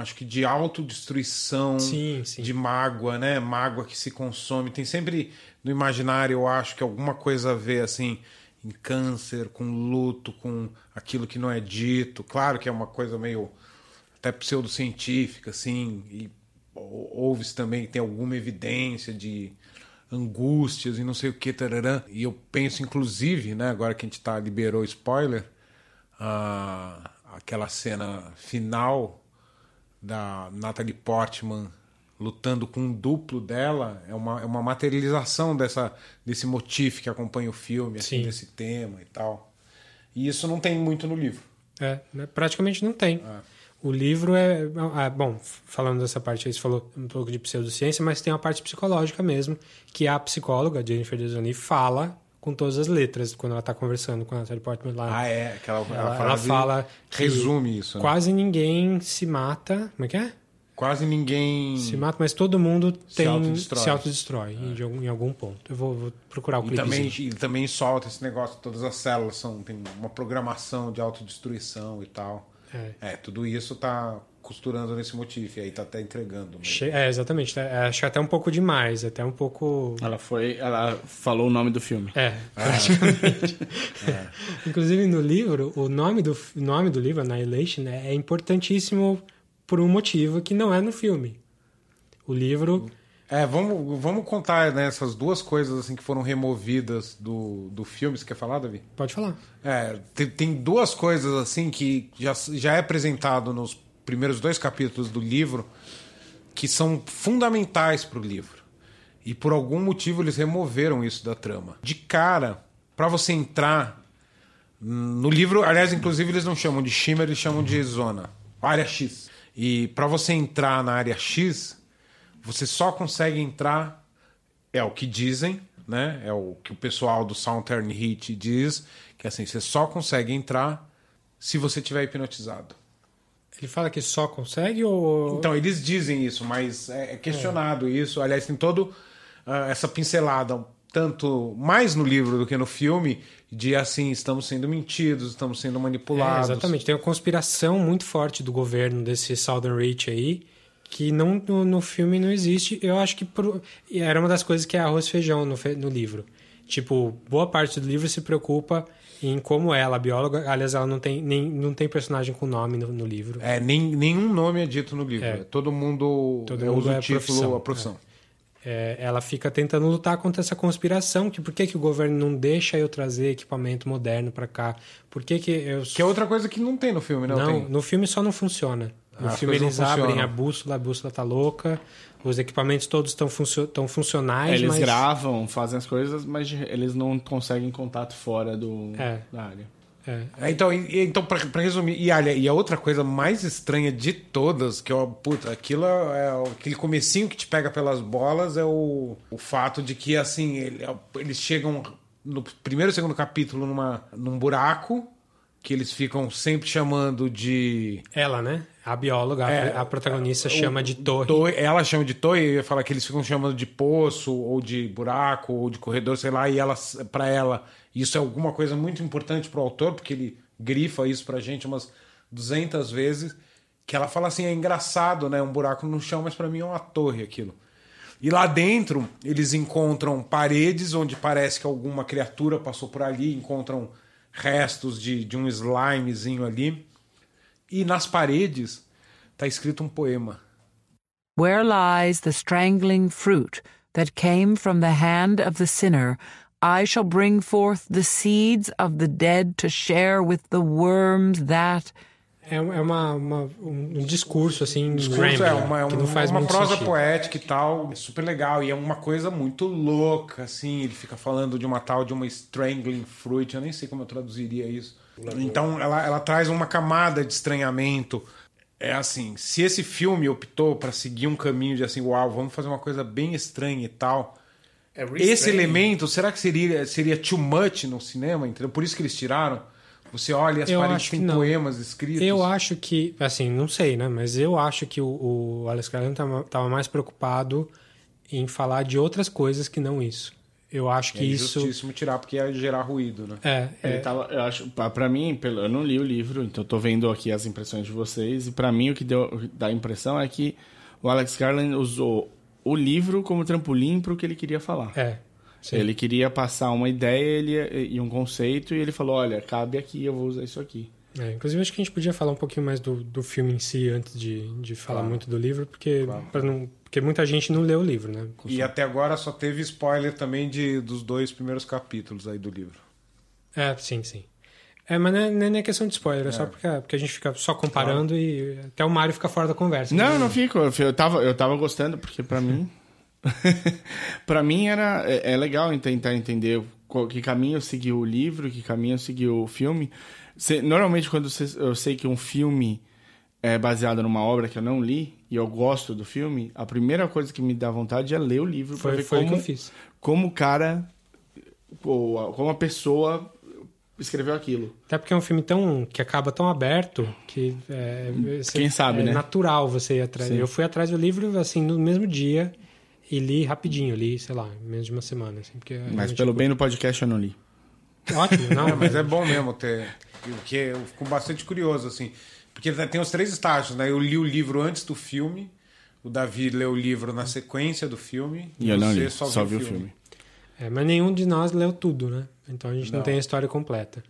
acho que de autodestruição, Sim, sim. de mágoa, né? Mágoa que se consome. Tem sempre no imaginário, eu acho que alguma coisa a ver, assim, em câncer, com luto, com aquilo que não é dito. Claro que é uma coisa meio até pseudocientífica, assim, e ou- ouve-se também que tem alguma evidência de angústias e não sei o que, tararã. E eu penso, inclusive, né, agora que a gente tá, liberou spoiler, ah, aquela cena final da Natalie Portman lutando com um duplo dela é uma, é uma materialização dessa, desse motif que acompanha o filme, assim, Sim. desse tema e tal. E isso não tem muito no livro. É, né, praticamente não tem. O livro é, é. Bom, falando dessa parte aí, você falou um pouco de pseudociência, mas tem uma parte psicológica mesmo, que a psicóloga, Jennifer Dezzoni, fala com todas as letras quando ela está conversando com a Natalie Portman lá. Ah, é. Aquela Ela, ela fala resume isso. né? Quase ninguém se mata. Como é que é? Quase ninguém. Se mata, mas todo mundo tem autodestrói. se autodestrói em, algum, em algum ponto. Eu vou, vou procurar o E clipe. também, e também solta esse negócio, todas as células são, tem uma programação de autodestruição e tal. É. tudo isso tá costurando nesse motivo, e aí tá até entregando. Che- É, exatamente. É, acho que até um pouco demais, até um pouco. Ela foi. Ela falou o nome do filme. É, praticamente. <laughs> Inclusive no livro, o nome do, nome do livro, Annihilation, é, é importantíssimo por um motivo que não é no filme. O livro. É, vamos, vamos contar né, essas duas coisas assim que foram removidas do, do filme. Você quer falar, Davi? Pode falar. É, tem, tem duas coisas assim que já, já é apresentado nos primeiros dois capítulos do livro que são fundamentais para o livro. E por algum motivo eles removeram isso da trama. De cara, para você entrar no livro, aliás, inclusive eles não chamam de Shimmer, eles chamam de zona, área X. E para você entrar na área X, você só consegue entrar é o que dizem, né? É o que o pessoal do Southern Heat diz, que assim, você só consegue entrar se você tiver hipnotizado. Ele fala que só consegue ou. Então, eles dizem isso, mas é é questionado isso. Aliás, tem todo ah, essa pincelada, tanto mais no livro do que no filme, de assim, estamos sendo mentidos, estamos sendo É, manipulados. exatamente. Tem uma conspiração muito forte do governo desse Southern Reach aí, que não, no, no filme não existe. Eu acho que pro- era uma das coisas que é arroz e feijão no, no livro. Tipo, boa parte do livro se preocupa em como ela, a bióloga, aliás, ela não tem, nem, não tem personagem com nome no, no livro. É, nem, nenhum nome é dito no livro. É. É. Todo mundo Todo é, mundo usa é o título, profissão, a profissão. É, ela fica tentando lutar contra essa conspiração, que por que, que o governo não deixa eu trazer equipamento moderno pra cá? Por que que eu... Que é outra coisa que não tem no filme, não, Não, tem? no filme só não funciona. No As filme eles abrem a bússola, a bússola tá louca, os equipamentos todos estão funcio tão funcionais, Eles mas... gravam, fazem as coisas, mas eles não conseguem contato fora do, É. da área. É, É, Então, e- então pra, pra resumir, e olha, e a outra coisa mais estranha de todas, que eu, puta, aquilo é, é aquele comecinho que te pega pelas bolas, é o, o fato de que, assim, ele- eles chegam no primeiro e segundo capítulo numa, num buraco, que eles ficam sempre chamando de... Ela, né? A bióloga, a- É, a protagonista o- chama de torre. Torre- Ela chama de torre, eu ia falar que eles ficam chamando de poço, ou de buraco, ou de corredor, sei lá, e ela, para ela, isso é alguma coisa muito importante pro autor, porque ele grifa isso pra gente umas 200 vezes, que ela fala assim, é engraçado, né, um buraco no chão, mas pra mim é uma torre aquilo. E lá dentro, eles encontram paredes onde parece que alguma criatura passou por ali, encontram restos de, de um slimezinho ali. E nas paredes tá escrito um poema. Where lies the strangling fruit that came from the hand of the sinner, I shall bring forth the seeds of the dead to share with the worms that. É, é uma, uma- um, um discurso, assim, Discurso rambling, é uma, é que não uma, faz uma prosa sentido. poética e tal, é super legal. E é uma coisa muito louca, assim. Ele fica falando de uma tal de uma strangling fruit, eu nem sei como eu traduziria isso. Então ela, ela traz uma camada de estranhamento. É assim, se esse filme optou para seguir um caminho de assim, uau, vamos fazer uma coisa bem estranha e tal. Esse elemento, será que seria, seria too much no cinema? Entendeu? Por isso que eles tiraram. Você olha e as Eu paredes têm poemas escritos. Eu acho que, assim, não sei, né? Mas eu acho que o, o Alex Garland tava, tava mais preocupado em falar de outras coisas que não isso. Eu acho que é isso. justíssimo tirar, porque ia gerar ruído, né? É, Ele é, tava, eu acho, pra, pra mim, pelo, eu não li o livro, então eu tô vendo aqui as impressões de vocês, e pra mim o que deu da impressão é que o Alex Garland usou o livro como trampolim pro que ele queria falar. é. Sim. Ele queria passar uma ideia ele, e um conceito, e ele falou: olha, cabe aqui, eu vou usar isso aqui. É, inclusive, acho que a gente podia falar um pouquinho mais do, do filme em si antes de, de falar muito do livro, porque, pra não, porque muita gente não leu o livro, né? E até agora só teve spoiler também de, dos dois primeiros capítulos aí do livro. É, sim, sim. É, mas não é, não é nem questão de spoiler, é, só porque, porque a gente fica só comparando e até o Mário fica fora da conversa. Não, né? não fico. Eu, tava, eu tava gostando, porque pra mim. <laughs> pra mim era, é, é legal tentar entender qual, que caminho seguiu o livro, que caminho seguiu o filme. Cê- normalmente, quando cê- eu sei que um filme é baseado numa obra que eu não li e eu gosto do filme, a primeira coisa que me dá vontade é ler o livro Foi, ver foi o que como, eu fiz. como o cara, ou a- como a pessoa escreveu aquilo. Até porque é um filme tão que acaba tão aberto que é, você- Quem sabe, é né? natural você ir atrás. Sim. Eu fui atrás do livro assim no mesmo dia e li rapidinho, li, sei lá, menos de uma semana, assim, porque é Mas pelo bem do podcast eu não li. ótimo, não, É, mas é bom mesmo ter. Porque eu fico bastante curioso, assim. Porque tem os três estágios, né? Eu li o livro antes do filme, o Davi leu o livro na sequência do filme, E eu não você li, só, vi o filme. É, mas nenhum de nós leu tudo, né? Então a gente não, Não. tem a história completa.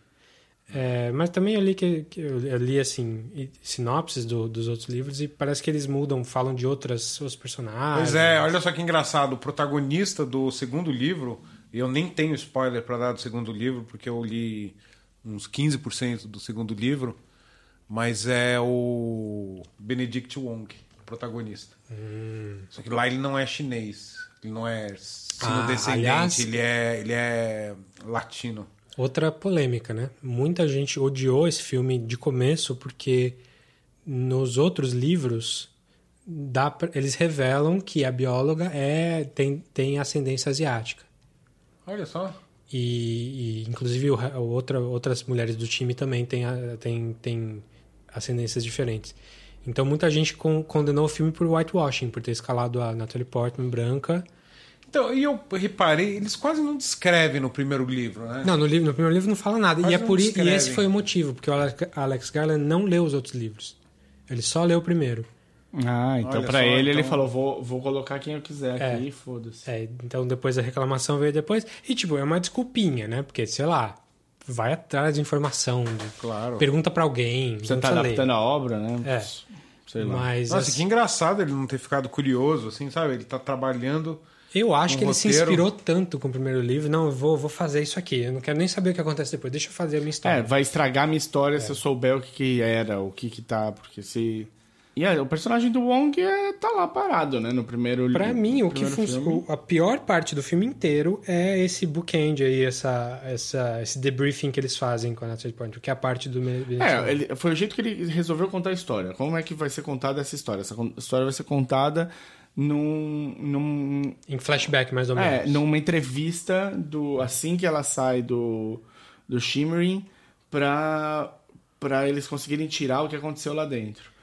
É, mas também eu li que, que eu, li assim e- sinopses do- dos outros livros e parece que eles mudam, falam de outras os personagens. Pois é, olha só que engraçado. O protagonista do segundo livro, e eu nem tenho spoiler para dar do segundo livro, porque eu li uns 15% do segundo livro, mas é o Benedict Wong, o protagonista. Hum. Só que lá ele não é chinês, ele não é Ah, sino-descendente, aliás- ele, é, ele é latino. Outra polêmica, né? Muita gente odiou esse filme de começo porque nos outros livros dá eles revelam que a bióloga é tem, tem ascendência asiática. Olha só. E, e, inclusive o, outra, outras mulheres do time também têm têm têm ascendências diferentes. Então muita gente con- condenou o filme por whitewashing, por ter escalado a Natalie Portman branca. Então, e eu reparei, eles quase não descrevem no primeiro livro, né? Não, no, livro, no primeiro livro não fala nada. Quase E, é por, i- e esse foi o motivo, porque o Alex- Garland não leu os outros livros. Ele só leu o primeiro. Ah, então só, ele ele então- falou, vou, vou colocar quem eu quiser É. aqui, foda-se. É, então depois a reclamação veio depois. E, tipo, é uma desculpinha, né? Porque, sei lá, vai atrás de informação, de- Claro. pergunta pra alguém. Você tá adaptando a obra, né? É. Sei lá. Mas Nossa, assim, que engraçado ele não ter ficado curioso, assim, sabe? Ele tá trabalhando. eu acho um que ele se roteiro. inspirou tanto com o primeiro livro. Não, eu vou, vou fazer isso aqui. Eu não quero nem saber o que acontece depois. Deixa eu fazer a minha É, história. vai estragar a minha história se eu souber o que, que era, o que que tá, porque se... E é, o personagem do Wong é, tá lá parado, né, no primeiro Pra mim, o que filme. A pior parte do filme inteiro é esse bookend aí, essa, essa, esse debriefing que eles fazem com a Natalie Portman, que é a parte do. É, ele, foi o jeito que ele resolveu contar a história. Como é que vai ser contada essa história? Essa história vai ser contada num... num Em flashback, mais ou é, menos. numa entrevista do assim que ela sai do, do Shimmering pra, pra eles conseguirem tirar o que aconteceu lá dentro.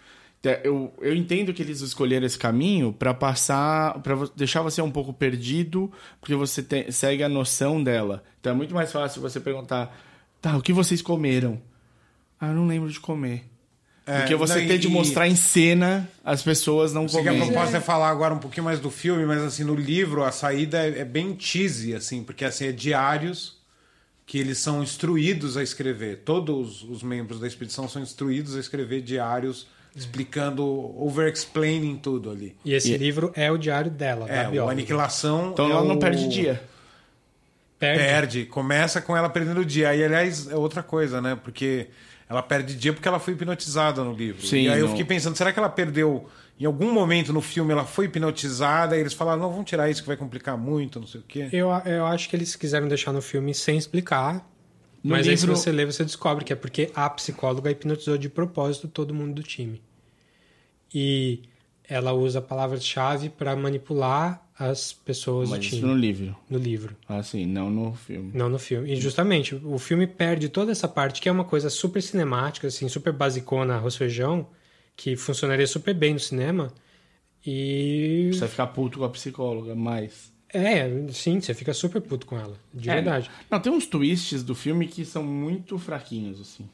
Eu, eu entendo que eles escolheram esse caminho pra passar, para deixar você um pouco perdido, porque você te- segue a noção dela. Então é muito mais fácil você perguntar, tá, o que vocês comeram? Ah, eu não lembro de comer. É, Porque você não, tem de mostrar em cena as pessoas não Sei que a proposta é falar agora um pouquinho mais do filme, mas assim, no livro a saída é, é bem cheesy, assim, porque assim, é diários que eles são instruídos a escrever. Todos os membros da expedição são instruídos a escrever diários explicando, over-explaining tudo ali. E esse E- livro é o diário dela, É, da. Aniquilação. Então é ela não o- perde dia. Perde. Perde. Começa com ela perdendo o dia. E, aliás, é outra coisa, né? Porque ela perde dia porque ela foi hipnotizada no livro. Sim, e aí eu não- fiquei pensando, será que ela perdeu... Em algum momento no filme ela foi hipnotizada e eles falaram, não, vamos tirar isso que vai complicar muito, não sei o quê. Eu, eu acho que eles quiseram deixar no filme sem explicar. No mas aí se livro- você lê, você descobre que é porque a psicóloga hipnotizou de propósito todo mundo do time. E ela usa palavras-chave para manipular as pessoas Mas do isso time no livro. no livro. Ah, sim, não no filme. Não no filme. E justamente, o filme perde toda essa parte que é uma coisa super cinemática, assim, super basicona, arroz feijão, que funcionaria super bem no cinema. E. Você vai ficar puto com a psicóloga, mas. É, sim, você fica super puto com ela. De É, verdade. Não, tem uns twists do filme que são muito fraquinhos, assim.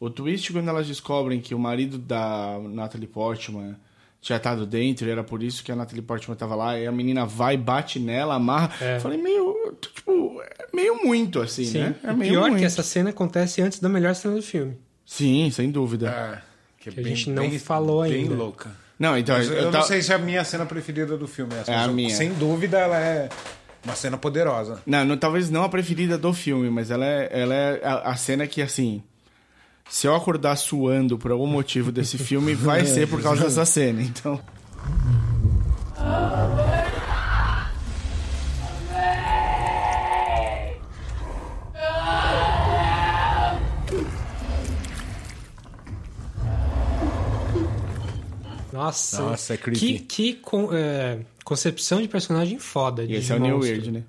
O twist quando elas descobrem que o marido da Natalie Portman tinha estado dentro e era por isso que a Natalie Portman tava lá, e a menina vai, bate nela, amarra. É. Falei, meio. Tipo, é meio muito, assim, Sim. né? É o meio pior muito. que essa cena acontece antes da melhor cena do filme. Sim, sem dúvida. É, que, é Que a gente não falou bem ainda. louca. Não, então. Mas eu, eu não tava- sei se é a minha cena preferida do filme essa. É a eu- minha. Sem dúvida ela é uma cena poderosa. Não, não, talvez não a preferida do filme, mas ela é, ela é a, a cena que, assim. Se eu acordar suando por algum motivo desse filme, vai <laughs> ser por causa dessa cena. Então. Nossa, Nossa, é creepy. que, que con- é, concepção de personagem foda. De esse é o New. Weird, né?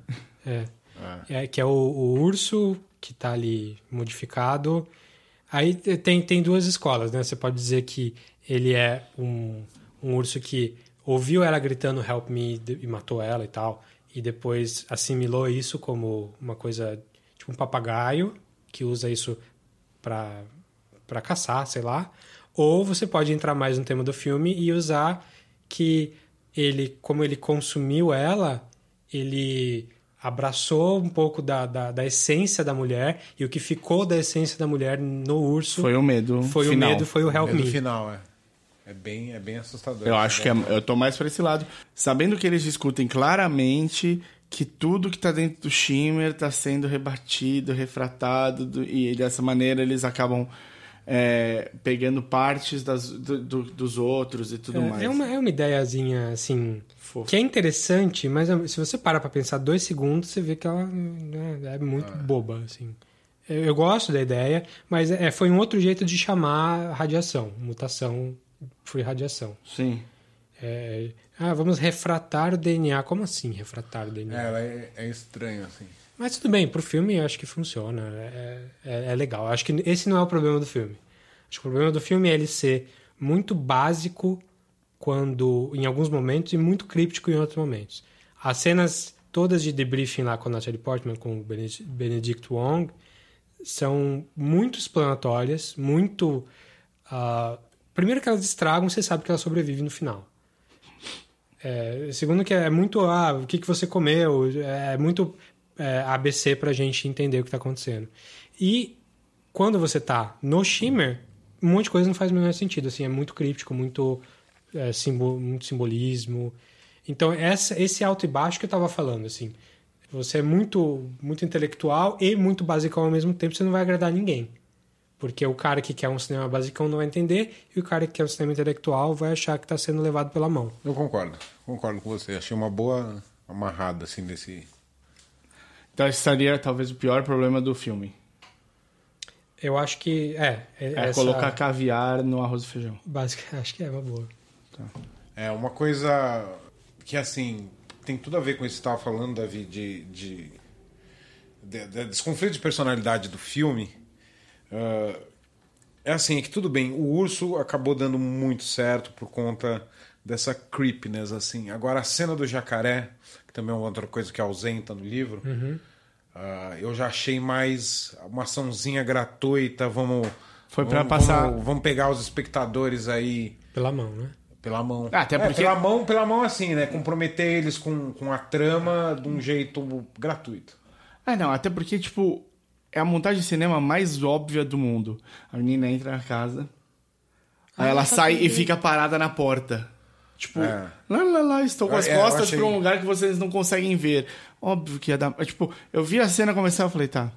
É. É, que é o, o urso que tá ali modificado. Aí te- tem, tem duas escolas, né? Você pode dizer que ele é um, um urso que ouviu ela gritando help me e matou ela e tal. E depois assimilou isso como uma coisa, tipo um papagaio, que usa isso pra, pra caçar, sei lá. Ou você pode entrar mais no tema do filme e usar que ele, como ele consumiu ela, ele abraçou um pouco da, da, da essência da mulher e o que ficou da essência da mulher no urso Foi o medo. foi final. o medo, foi o help É do me. final, é. É bem, é bem assustador. Eu acho que é, eu tô mais pra esse lado. Sabendo que eles discutem claramente que tudo que tá dentro do Shimmer tá sendo rebatido, refratado, do- e dessa maneira eles acabam é, pegando partes das, do- do- dos outros e tudo mais. É, é uma, é uma ideiazinha, assim, Fofa. que é interessante, mas é- se você parar pra pensar dois segundos, você vê que ela né, é muito boba, assim. Eu, eu gosto da ideia, mas é, foi um outro jeito de chamar radiação. Mutação foi radiação. Sim. É, ah, vamos refratar o DNA. Como assim refratar o DNA? É, ela é, é estranho, assim. Mas tudo bem, pro filme eu acho que funciona. É, é, é legal. Eu Acho que esse não é o problema do filme. Acho que o problema do filme é ele ser muito básico quando em alguns momentos e muito críptico em outros momentos. As cenas todas de debriefing lá com a Natalie Portman, com o Benedict Wong, são muito explanatórias, muito ah, Primeiro que elas estragam, você sabe que ela sobrevive no final. É, segundo que é muito, ah, o que, que você comeu, é muito é, ABC pra gente entender o que tá acontecendo. E quando você tá no Shimmer, um monte de coisa não faz o menor sentido, assim, é muito críptico, muito, é, muito simbolismo. Então, essa, esse alto e baixo que eu tava falando, assim, você é muito, muito intelectual e muito basicão ao mesmo tempo, você não vai agradar ninguém. Porque o cara que quer um cinema basicão não vai entender, e o cara que quer um cinema intelectual vai achar que está sendo levado pela mão. Eu concordo, concordo com você. Achei uma boa amarrada, assim, desse... Então esse seria talvez o pior problema do filme. Eu acho que é. É essa- colocar caviar no arroz e feijão. Básica, <laughs> acho que é uma boa. É uma coisa que, assim, tem tudo a ver com isso que você estava falando, Davi, de, de, de- de- desse conflito de personalidade do filme. Ah, é assim, é que tudo bem, o urso acabou dando muito certo por conta dessa creepiness, assim. Agora, a cena do jacaré, também é uma outra coisa que ausenta no livro, ah, eu já achei mais uma açãozinha gratuita, vamos... Foi pra vamos- passar- Vamos, vamos pegar os espectadores aí Pela mão, né? pela mão. Ah, até É, porque- pela mão, pela mão assim, né? Comprometer eles com, com a trama de um jeito gratuito. Ah, não, até porque, tipo, é a montagem de cinema mais óbvia do mundo. A menina entra na casa, aí ela sai e fica parada na porta. Tipo, É. lá, lá, lá, estou com as É, costas achei- pra um lugar que vocês não conseguem ver. Óbvio que ia dar. Tipo, eu vi a cena começar e falei, tá.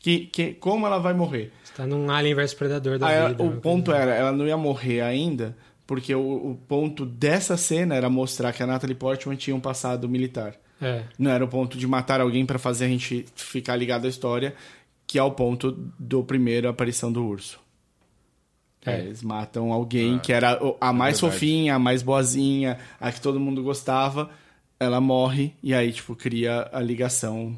Que, que, como ela vai morrer? Você tá num Alien vs Predador da Aí ela- vida. o ponto era, ela não ia morrer ainda, porque o, o ponto dessa cena era mostrar que a Natalie Portman tinha um passado militar. É. Não era o ponto de matar alguém pra fazer a gente ficar ligado à história, que é o ponto do primeiro aparição do urso. É. Eles matam alguém que era a mais verdade. fofinha, a mais boazinha, a que todo mundo gostava. Ela morre e aí, tipo, cria a ligação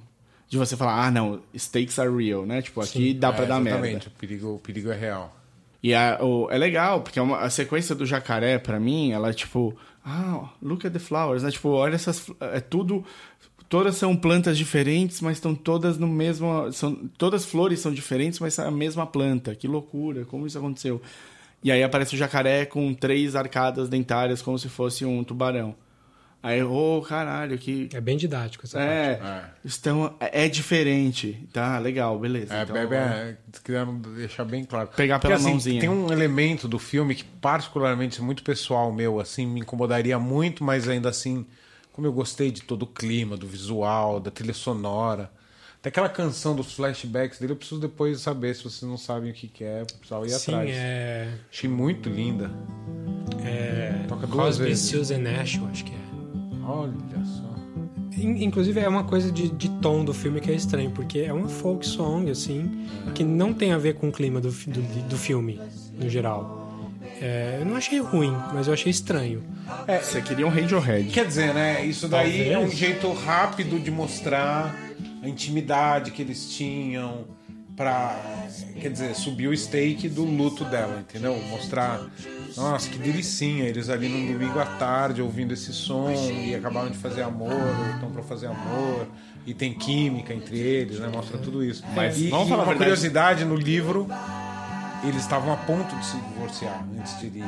de você falar, ah, não, stakes are real, né? Tipo, aqui dá pra É, dar merda. exatamente, O perigo, o perigo é real. E a- o- é legal, porque é uma- a sequência do jacaré, pra mim, ela é tipo, ah, look at the flowers, né? Tipo, olha essas. É tudo. Todas são plantas diferentes, mas estão todas no mesmo. São, todas as flores são diferentes, mas são a mesma planta. Que loucura, como isso aconteceu? E aí aparece o jacaré com três arcadas dentárias, como se fosse um tubarão. Aí, ô, caralho, que. É bem didático essa parte. É, estão, é diferente. Tá, legal, beleza. É, Então, bebe, é, quiseram deixar bem claro. Pegar pela Porque, assim, mãozinha. Tem um elemento do filme que, particularmente, é muito pessoal meu, assim, me incomodaria muito, mas ainda assim, como eu gostei de todo o clima, do visual, da trilha sonora. Até aquela canção dos flashbacks dele, eu preciso depois saber, se vocês não sabem o que, que é, o pessoal ir Sim, atrás. é. Achei muito linda. é Toca duas Crosby, vezes. Stills and Nash, eu acho que é. Olha só. In- Inclusive é uma coisa de, de tom do filme que é estranho, porque é uma folk song, assim, que não tem a ver com o clima do, do, do filme, no geral. É, eu não achei ruim, mas eu achei estranho. Você queria um Radiohead. Quer dizer, né? Isso daí é um Talvez. jeito rápido de mostrar a intimidade que eles tinham pra, quer dizer, subir o stake do luto dela, entendeu? Mostrar, nossa, que delicinha, eles ali num domingo à tarde ouvindo esse som e acabaram de fazer amor, ou estão pra fazer amor, e tem química entre eles, né? Mostra tudo isso. Mas e, vamos e falar a uma verdade. curiosidade no livro, eles estavam a ponto de se divorciar antes de ir.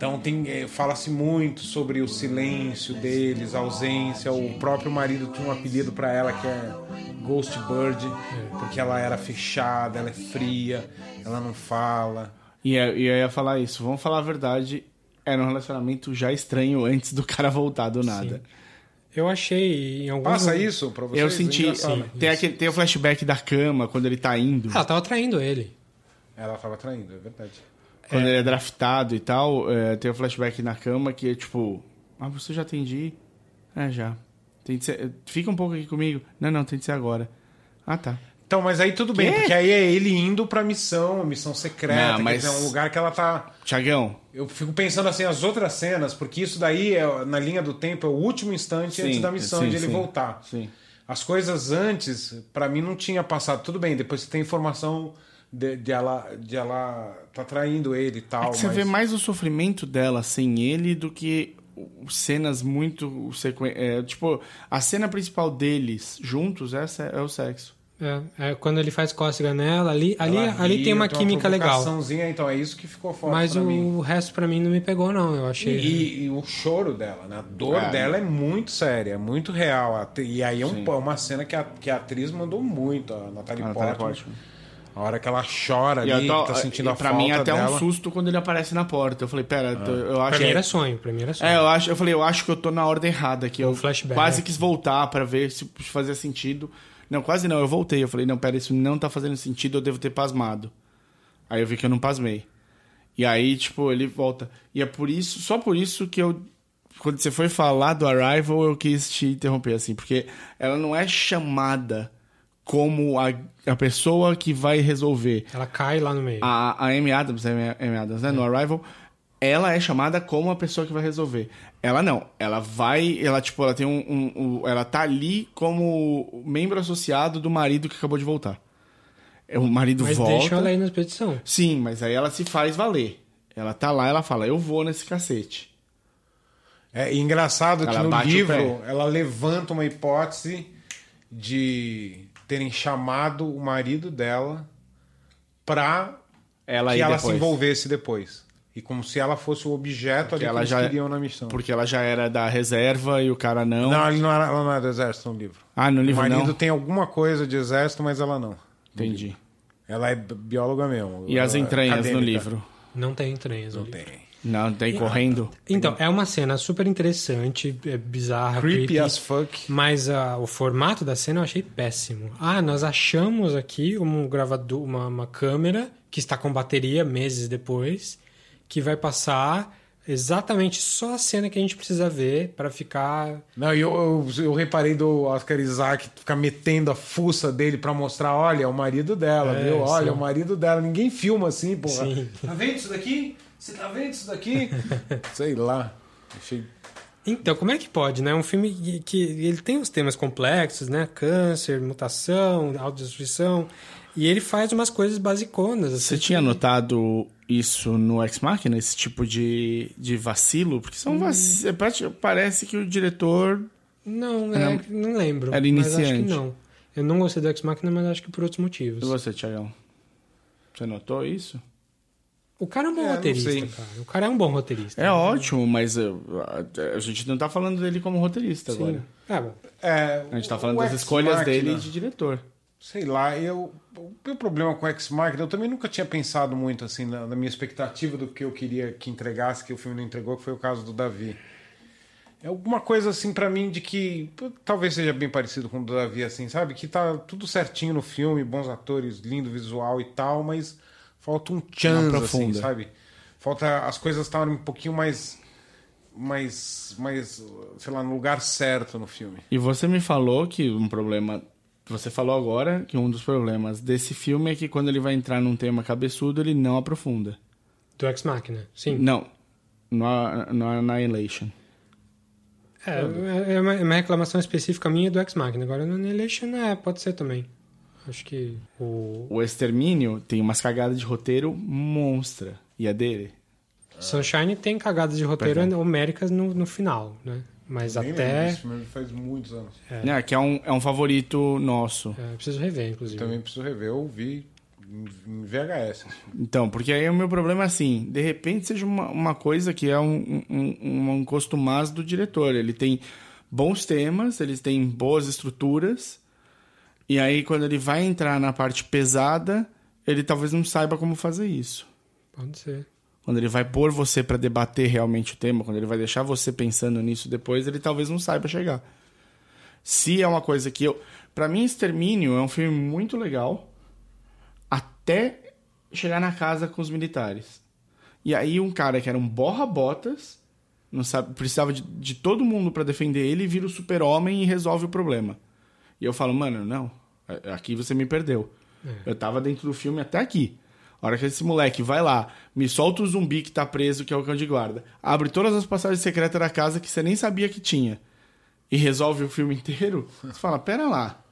Então tem, eh, fala-se muito sobre o silêncio deles, a ausência. O próprio marido tinha um apelido para ela que é Ghost Bird, porque ela era fechada, ela é fria, ela não fala. E eu, e eu ia falar isso. Vamos falar a verdade. Era um relacionamento já estranho antes do cara voltar do nada. Eu achei em alguns. Passa isso pra vocês? Eu senti. Sim. Tem, aquele, tem o flashback da cama quando ele tá indo. Ela tava traindo ele. Ela tava traindo, é verdade. Quando ele é draftado e tal. é, tem o flashback na cama que é tipo. Ah, você já atendi? É, já. Tem de ser, fica um pouco aqui comigo. Não, não, tem de ser agora. Ah, tá. Então, mas aí tudo bem, Quê? porque aí é ele indo pra missão, missão secreta, Não, mas- é um lugar que ela tá. Tiagão, Eu fico pensando assim, as outras cenas, porque isso daí, é, na linha do tempo, é o último instante Sim, antes da missão sim, de ele sim. voltar. Sim. As coisas antes, pra mim, não tinha passado. Tudo bem, depois você tem informação de, de ela de ela tá traindo ele e tal. É que você mas- vê mais o sofrimento dela sem ele do que cenas muito sequen... é, tipo a cena principal deles juntos essa é o sexo É, é, quando ele faz cócega nela, ali, ali, Ela ali ri, tem uma química legal. provocaçãozinha, Então é isso que ficou forte Mas pra o mim. resto pra mim não me pegou, não. Eu achei. E, e o choro dela, né? A dor É. dela é muito séria, é muito real. E aí é um- é uma cena que a, que a atriz mandou muito, a Natalie A Natalie Portman. Portman. A hora que ela chora E ali, eu tô- tá sentindo e a pra falta mim até dela. um susto quando ele aparece na porta. Eu falei, pera, tô- eu acho Pra mim que era sonho, pra mim era sonho. É, eu acho, eu falei, eu acho que eu tô na ordem errada aqui. Eu Um flashback. quase quis voltar pra ver se fazia sentido. Não, quase não, eu voltei. Eu falei, não, pera, isso não tá fazendo sentido, eu devo ter pasmado. Aí eu vi que eu não pasmei. E aí, tipo, ele volta. E é por isso, só por isso que eu quando você foi falar do Arrival, eu quis te interromper assim, porque ela não é chamada como a, a pessoa que vai resolver. Ela cai lá no meio. A, a Amy Adams, a Amy- Amy Adams, né? No Arrival, ela é chamada como a pessoa que vai resolver. Ela não. Ela vai. Ela, tipo, ela tem um. um- um- ela tá ali como membro associado do marido que acabou de voltar. É, O marido Mas volta. deixam ela aí na expedição. Sim, mas aí ela se faz valer. Ela tá lá, ela fala, eu vou nesse cacete. É e engraçado que Ela no bate o livro ela levanta uma hipótese de terem chamado o marido dela pra Ela que ela depois. se envolvesse depois. E como se ela fosse o objeto ali que ela eles já- queriam na missão. Porque ela já era da reserva e o cara não. Não, ele não era, ela não é do exército no livro. Ah, no O livro marido não? tem alguma coisa de exército, mas ela não. Entendi. Ela é bi- bióloga mesmo. E as é entranhas no acadêmica. livro? Não tem entranhas. Não ali. tem. Não, tem correndo. Então, é uma cena super interessante, é bizarra, Creepy creepy, as fuck. mas ah, o formato da cena eu achei péssimo. Ah, nós achamos aqui um gravador, uma, uma câmera que está com bateria meses depois, que vai passar exatamente só a cena que a gente precisa ver para ficar Não, e eu, eu, eu reparei do Oscar Isaac ficar metendo a fuça dele pra mostrar, olha, é o marido dela, É, viu? Olha, sim. é o marido dela. Ninguém filma assim, porra. Sim. Tá vendo isso daqui? Você tá vendo isso daqui? <laughs> Sei lá. Achei... Então, como é que pode, né? Um filme que, que ele tem os temas complexos, né? Câncer, mutação, autodestruição, e ele faz umas coisas basiconas. Você assim, tinha que- notado isso no Ex Machina, esse tipo de, de vacilo? Porque são vaci... é Parece que o diretor. Não, é, não lembro. Era Mas acho iniciante. que não. Eu não gostei do Ex Machina, mas acho que por outros motivos. E você, Tiagão? Você notou isso? O cara é um bom É, roteirista, cara. O cara é um bom roteirista. É ótimo, mas uh, a, a gente não tá falando dele como roteirista Sim. agora. Ah, bom. É, A gente tá falando das escolhas dele de diretor. Sei lá, eu, o meu problema com o Ex Machina, eu também nunca tinha pensado muito assim na, na minha expectativa do que eu queria que entregasse, que o filme não entregou, que foi o caso do Davi. É alguma coisa assim pra mim de que talvez seja bem parecido com o do Davi, assim, sabe? Que tá tudo certinho no filme, bons atores, lindo visual e tal, mas falta um chance, assim, sabe? Falta as coisas estarem um pouquinho mais, mais, mais, sei lá, no lugar certo no filme. E você me falou que um problema. Você falou agora que um dos problemas desse filme é que quando ele vai entrar num tema cabeçudo, ele não aprofunda. Do Ex Machina, sim. Não. No, no Annihilation. É, é uma, é uma reclamação específica minha do Ex Machina. Agora no Annihilation, é, pode ser também. Acho que o O Extermínio tem umas cagadas de roteiro monstra. E a dele? Sunshine tem cagadas de roteiro homéricas no, no final, né? Mas Nem até... desse filme, faz muitos anos. Né, que é um, é um favorito nosso. É, preciso rever, inclusive. Também preciso rever, eu vi em VHS. Então, porque aí o meu problema é assim, de repente seja uma, uma coisa que é um, um, um, um costumaz do diretor. Ele tem bons temas, eles têm boas estruturas, e aí quando ele vai entrar na parte pesada, ele talvez não saiba como fazer isso. Pode ser. Quando ele vai pôr você para debater realmente o tema, quando ele vai deixar você pensando nisso depois, ele talvez não saiba chegar. Se é uma coisa que eu. Pra mim, Extermínio é um filme muito legal até chegar na casa com os militares. E aí, um cara que era um borra-botas, não sabe, precisava de, de todo mundo para defender ele, vira o super-homem e resolve o problema. E eu falo, mano, não, aqui você me perdeu. Eu tava dentro do filme até aqui. A hora que esse moleque vai lá, me solta o zumbi que tá preso, que é o cão de guarda, abre todas as passagens secretas da casa que você nem sabia que tinha, e resolve o filme inteiro, você fala, pera lá.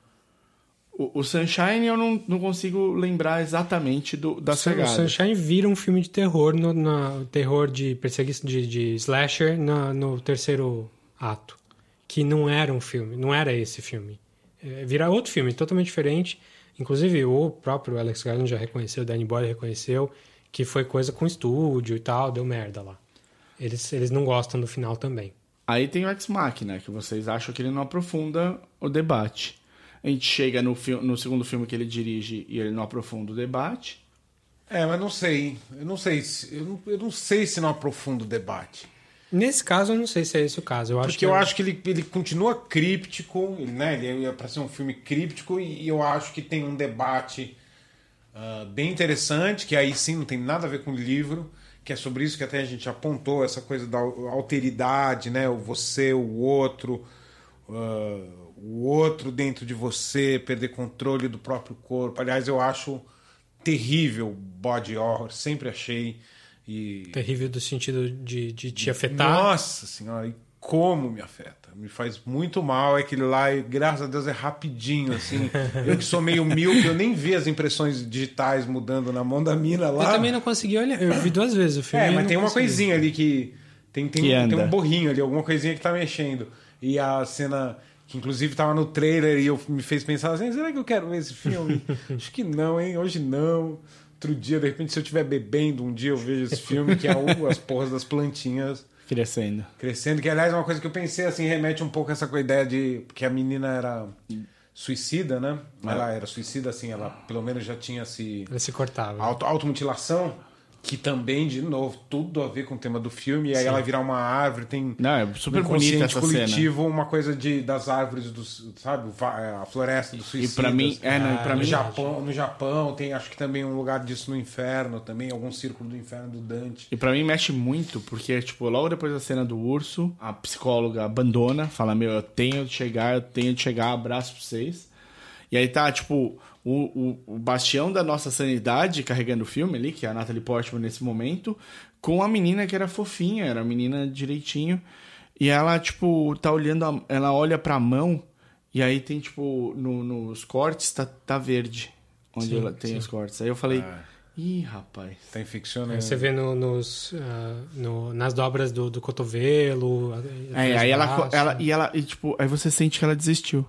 O, o Sunshine eu não, não consigo lembrar exatamente do, da O pegada. Sunshine vira um filme de terror, no, na, terror de perseguição de, de slasher na- no terceiro ato. Que não era um filme, não era esse filme. É, vira outro filme, totalmente diferente. Inclusive, o próprio Alex Garland já reconheceu, o Danny Boyle reconheceu que foi coisa com estúdio e tal, deu merda lá. Eles, eles não gostam do final também. Aí tem o Ex Machina, que vocês acham que ele não aprofunda o debate. A gente chega no, no segundo filme que ele dirige e ele não aprofunda o debate. É, mas não sei. Eu não sei se, eu não, eu não sei se não aprofunda o debate. Nesse caso, eu não sei se é esse o caso. Eu acho Porque que eu é- acho que ele, ele continua críptico, ele, né? Ele é para ser um filme críptico e eu acho que tem um debate ah, bem interessante, que aí sim não tem nada a ver com o livro, que é sobre isso que até a gente apontou, essa coisa da alteridade, né? O você, o outro, ah, o outro dentro de você, perder controle do próprio corpo. Aliás, eu acho terrível body horror, sempre achei. E terrível do sentido de, de te afetar. nossa senhora, e como me afeta. Me faz muito mal aquele lá, e graças a Deus é rapidinho, assim. <laughs> eu que sou meio míope, eu nem vi as impressões digitais mudando na mão da mina lá. Eu também não consegui olhar. Eu vi duas vezes o filme. É, e mas tem uma consegui. coisinha ali que. Tem, tem, Que tem anda. um borrinho ali, alguma coisinha que tá mexendo. E a cena que inclusive tava no trailer e eu me fez pensar assim, será que eu quero ver esse filme? <laughs> Acho que não, hein? Hoje não. Outro dia, de repente, se eu estiver bebendo um dia, eu vejo esse filme, que é o, <laughs> as porras das plantinhas Crescendo. crescendo, que aliás é uma coisa que eu pensei assim, remete um pouco a essa com a ideia de porque a menina era suicida, né? Ela era suicida assim, ela pelo menos já tinha se Ela se cortava. auto, automutilação, que também de novo tudo a ver com o tema do filme, e aí ela virar uma árvore, tem Não, é super no bonita essa coletivo uma coisa de das árvores dos, sabe, va- a floresta dos E suicidas. pra mim, é, não, e pra Ah, no mim, Japão, no Japão tem acho que também um lugar disso no inferno, também algum círculo do inferno do Dante. E pra mim mexe muito, porque, tipo, logo depois da cena do urso, a psicóloga abandona, fala, meu, eu tenho de chegar, eu tenho de chegar, abraço pra vocês. E aí tá, tipo, o, o, o bastião da nossa sanidade carregando o filme ali, que é a Natalie Portman nesse momento, com a menina que era fofinha, era a menina direitinho. E ela, tipo, tá olhando, a- ela olha pra mão, e aí tem, tipo, no- nos cortes, tá, tá verde, onde Sim, ela tem sim. os cortes. Aí eu falei, ih, rapaz. Tá infeccionando. Aí Você vê no, nos, ah, no- nas dobras do, do cotovelo. É, aí ela, ela e ela e tipo, aí você sente que ela desistiu.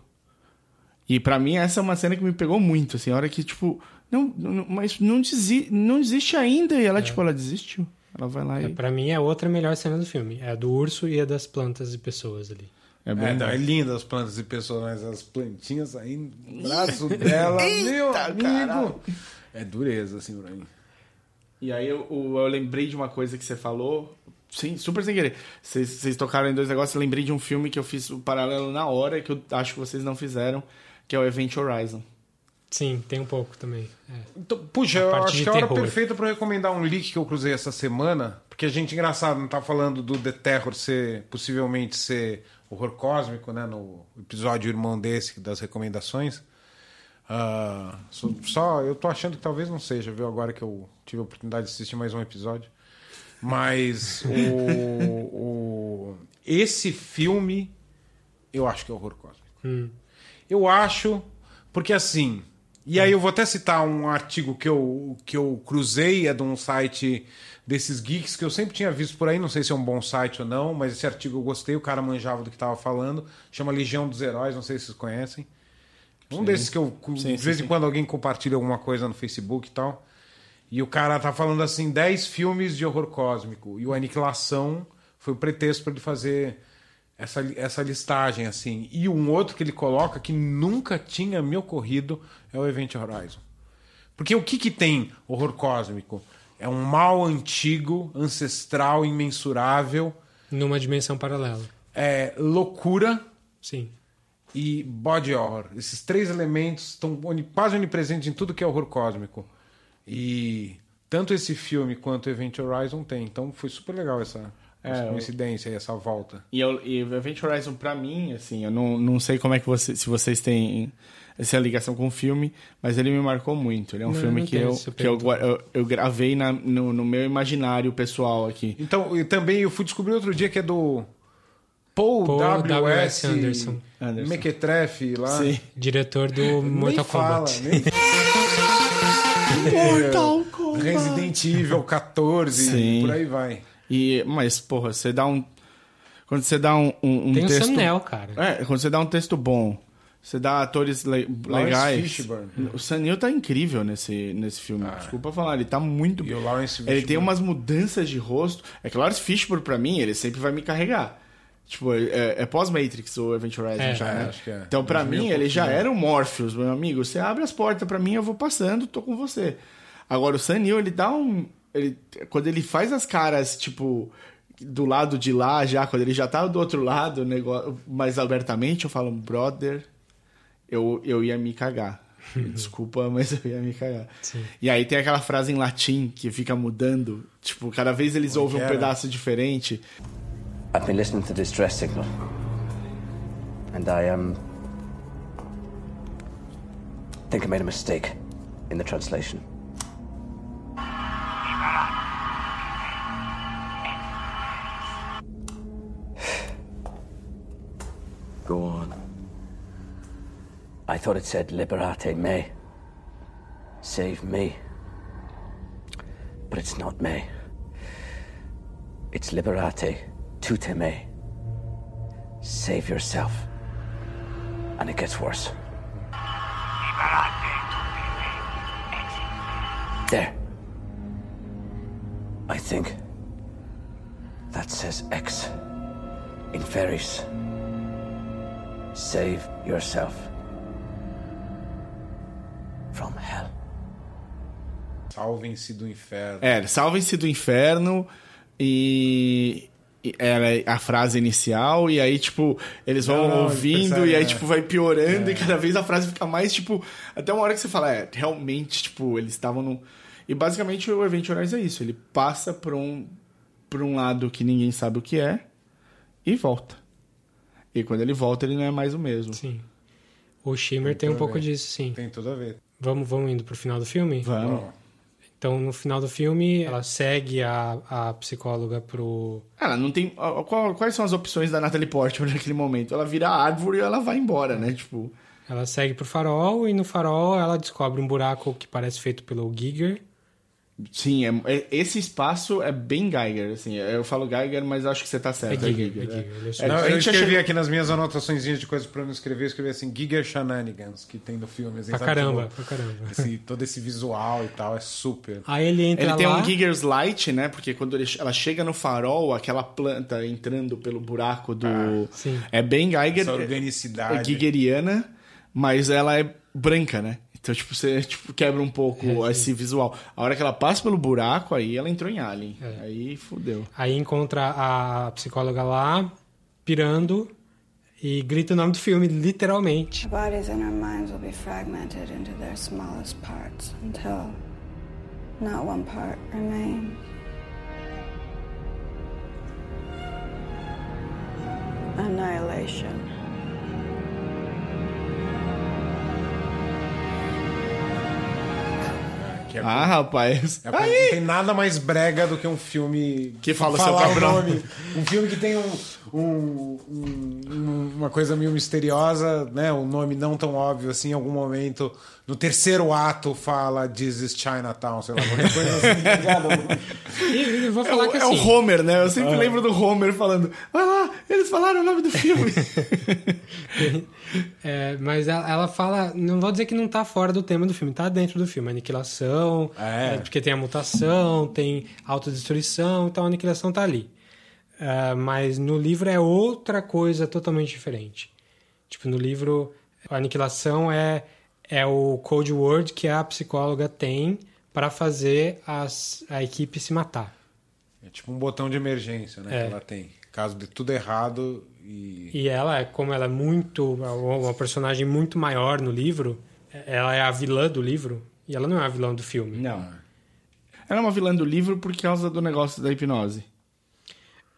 E pra mim essa é uma cena que me pegou muito, assim, a hora que tipo, não, não- mas não desi, não desiste ainda e ela tipo, ela desistiu. Ela vai lá É, e pra mim é outra melhor cena do filme. É a do urso e a das plantas e pessoas ali. é bem É, é linda as plantas e pessoas, mas as plantinhas aí no braço dela, <laughs> meu amigo. É dureza, assim, pra mim. E aí eu, eu, eu lembrei de uma coisa que você falou, sim, super sem querer. Vocês, vocês tocaram em dois negócios, eu lembrei de um filme que eu fiz o paralelo na hora que eu acho que vocês não fizeram, que é o Event Horizon. Sim, tem um pouco também. É. Então, puxa, eu acho que é a hora perfeita pra eu recomendar um link que eu cruzei essa semana, porque a gente, engraçado, não tá falando do The Terror ser, possivelmente ser horror cósmico, né, no episódio irmão desse das recomendações. Ah, só, só- eu tô achando que talvez não seja, viu, agora que eu tive a oportunidade de assistir mais um episódio. Mas o, <laughs> o- esse filme eu acho que é horror cósmico. Eu acho, porque assim. E aí eu vou até citar um artigo que eu, que eu cruzei, é de um site desses geeks que eu sempre tinha visto por aí, não sei se é um bom site ou não, mas esse artigo eu gostei, o cara manjava do que estava falando, chama Legião dos Heróis, não sei se vocês conhecem. Um desses que eu, Sim, de sim, vez sim. em quando alguém compartilha alguma coisa no Facebook e tal. E o cara tá falando assim, 10 filmes de horror cósmico. E o Aniquilação foi o pretexto para ele fazer essa, essa listagem, assim. E um outro que ele coloca que nunca tinha me ocorrido é o Event Horizon. Porque o que, que tem horror cósmico? É um mal antigo, ancestral, imensurável, Numa dimensão paralela. é loucura Sim. e body horror. Esses três elementos estão quase onipresentes em tudo que é horror cósmico. E tanto esse filme quanto Event Horizon tem. Então foi super legal essa É, coincidência e essa volta. E, eu, e o Event Horizon, pra mim, assim, eu não, não sei como é que você, se vocês têm essa ligação com o filme, mas ele me marcou muito. Ele é um Não, filme não que, eu, que eu, eu, eu gravei na, no, no meu imaginário pessoal aqui. Então, e também eu fui descobrir outro dia que é do Paul, Paul W.S. Anderson. Anderson. Mequetrefe lá. Sim. Diretor do Nem Mortal fala, Kombat. nem <laughs> Mortal Kombat. Resident Evil 14, Sim. por aí vai. E, mas, porra, você dá um. Quando você dá um, um, um Tem um texto. thumbnail, cara. É, quando você dá um texto bom Você dá atores le- Lawrence legais. Fishburne. O Sam Neill tá incrível nesse, nesse filme. Desculpa falar, ele tá muito E o Lawrence Ele tem umas mudanças de rosto. É que o Lawrence Fishburne, pra mim, ele sempre vai me carregar. Tipo, é, é pós-Matrix o Event Horizon É, já, é, né? acho que é. Então, pra 2000 mim, ele já pouquinho. era o Morpheus, meu amigo. Você abre as portas pra mim, eu vou passando, tô com você. Agora, o Sam Neill, ele dá um... Ele, quando ele faz as caras, tipo, do lado de lá já, quando ele já tá do outro lado, negócio, mais abertamente, eu falo, brother, eu, eu ia me cagar. <laughs> Desculpa, mas eu ia me cagar. E aí tem aquela frase em latim que fica mudando. Tipo, cada vez eles ouvem um pedaço diferente. I've been listening to the distress signal. And I, um. think I made a mistake in the translation. Go on. I thought it said liberate me. Save me. But it's not me. It's liberate tute me. Save yourself. And it gets worse. There. I think that says X in fairies. Save yourself from hell. Salvem-se do inferno. É, salvem-se do inferno e. Era a frase inicial, e aí, tipo, eles vão Não, ouvindo, e aí, é. tipo, vai piorando, e cada vez a frase fica mais, tipo. Até uma hora que você fala, é, realmente, tipo, eles estavam no. E basicamente o Event Horizon é isso, ele passa por um, por um lado que ninguém sabe o que é, e volta. E quando ele volta, ele não é mais o mesmo. Sim. O Shimmer tem um tudo a pouco ver. disso, sim. Tem tudo a ver. Vamos, vamos indo pro final do filme? Vamos. Então, no final do filme, ela segue a, a psicóloga pro. Ela não tem. qual- quais são as opções da Natalie Portman <laughs> naquele momento? Ela vira árvore e ela vai embora, né? Tipo. Ela segue pro farol e no farol ela descobre um buraco que parece feito pelo Giger. Sim, é- é- esse espaço é bem Geiger, assim. Eu falo Geiger, mas acho que você tá certo. É Giger, é? Giger, é só- É, Não, a eu escrevi aqui nas minhas anotações de coisas pra eu não escrever, eu escrevi assim, Giger Shenanigans, que tem no filme. Assim, Pra sabe, caramba, tipo, pra caramba. esse- todo esse visual e tal, é super. Aí ele entra Ele tem lá. um Giger's Light, né? Porque quando ele- ela chega no farol, aquela planta entrando pelo buraco do. sim. É bem Geiger. Essa é- organicidade. É Gigeriana, mas ela é branca, né? Então, tipo, você tipo, quebra um pouco É, esse visual. A hora que ela passa pelo buraco, aí ela entrou em Alien. É. Aí fudeu. Aí encontra a psicóloga lá, pirando, e grita o nome do filme, literalmente. Our bodies and our minds will be fragmented into their smallest parts until not one part remains. Annihilation. É- Ah, rapaz. é- não tem nada mais brega do que um filme Que fala seu próprio nome. Um filme que tem um, um- um- uma coisa meio misteriosa, né? Um nome não tão óbvio assim. Em algum momento, no terceiro ato, fala This is Chinatown, sei lá, qualquer coisa assim. <laughs> E vou É falar o, que é o assim. Homer, né? Eu sempre lembro do Homer falando: Vai lá, eles falaram o nome do filme. <laughs> É, mas ela, ela fala, não vou dizer que não tá fora do tema do filme, tá dentro do filme. Aniquilação, É. é, porque tem a mutação, tem autodestruição, então a aniquilação tá ali. É, mas no livro é outra coisa totalmente diferente. Tipo, no livro, a aniquilação é, é o code word que a psicóloga tem para fazer as, a equipe se matar. É tipo um botão de emergência, né? É. Que ela tem. Caso de tudo errado e. E ela, como ela é muito. uma personagem muito maior no livro, ela é a vilã do livro e ela não é a vilã do filme. Não. Ela é uma vilã do livro por causa do negócio da hipnose.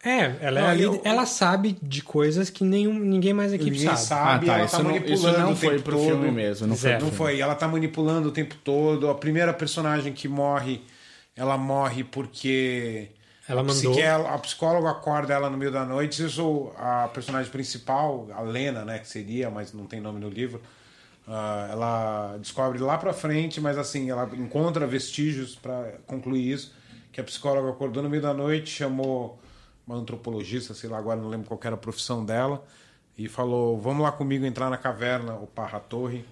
É, ela, é Não, a líder- eu- ela sabe de coisas que nenhum, ninguém mais Ninguém sabe. sabe, ah, tá. ela Isso tá não, manipulando isso não o foi tempo pro todo. filme mesmo. Não foi Zero. Não filme. foi. Ela tá manipulando o tempo todo. A primeira personagem que morre, ela morre porque. Ela a mandou. a psicóloga acorda ela no meio da noite. Isso, a personagem principal, a Lena, né, que seria, mas não tem nome no livro. ah, ela descobre lá pra frente, mas assim, ela encontra vestígios pra concluir isso. Que a psicóloga acordou no meio da noite, chamou uma antropologista, sei lá, agora não lembro qual era a profissão dela. e falou: Vamos lá comigo entrar na caverna, o Parra Torre.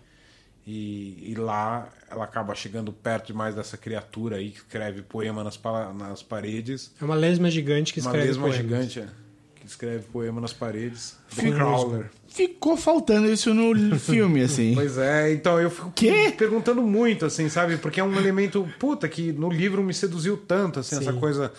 E, e lá ela acaba chegando perto demais dessa criatura aí que escreve poema nas, nas paredes. É uma lesma gigante que Uma escreve lesma poemas. gigante é, que escreve poema nas paredes. Com Crawler. Ficou faltando isso no filme, assim. Pois é, então eu fico Quê? perguntando muito, assim, sabe? Porque é um elemento, puta, que no livro me seduziu tanto, assim, essa Sim. coisa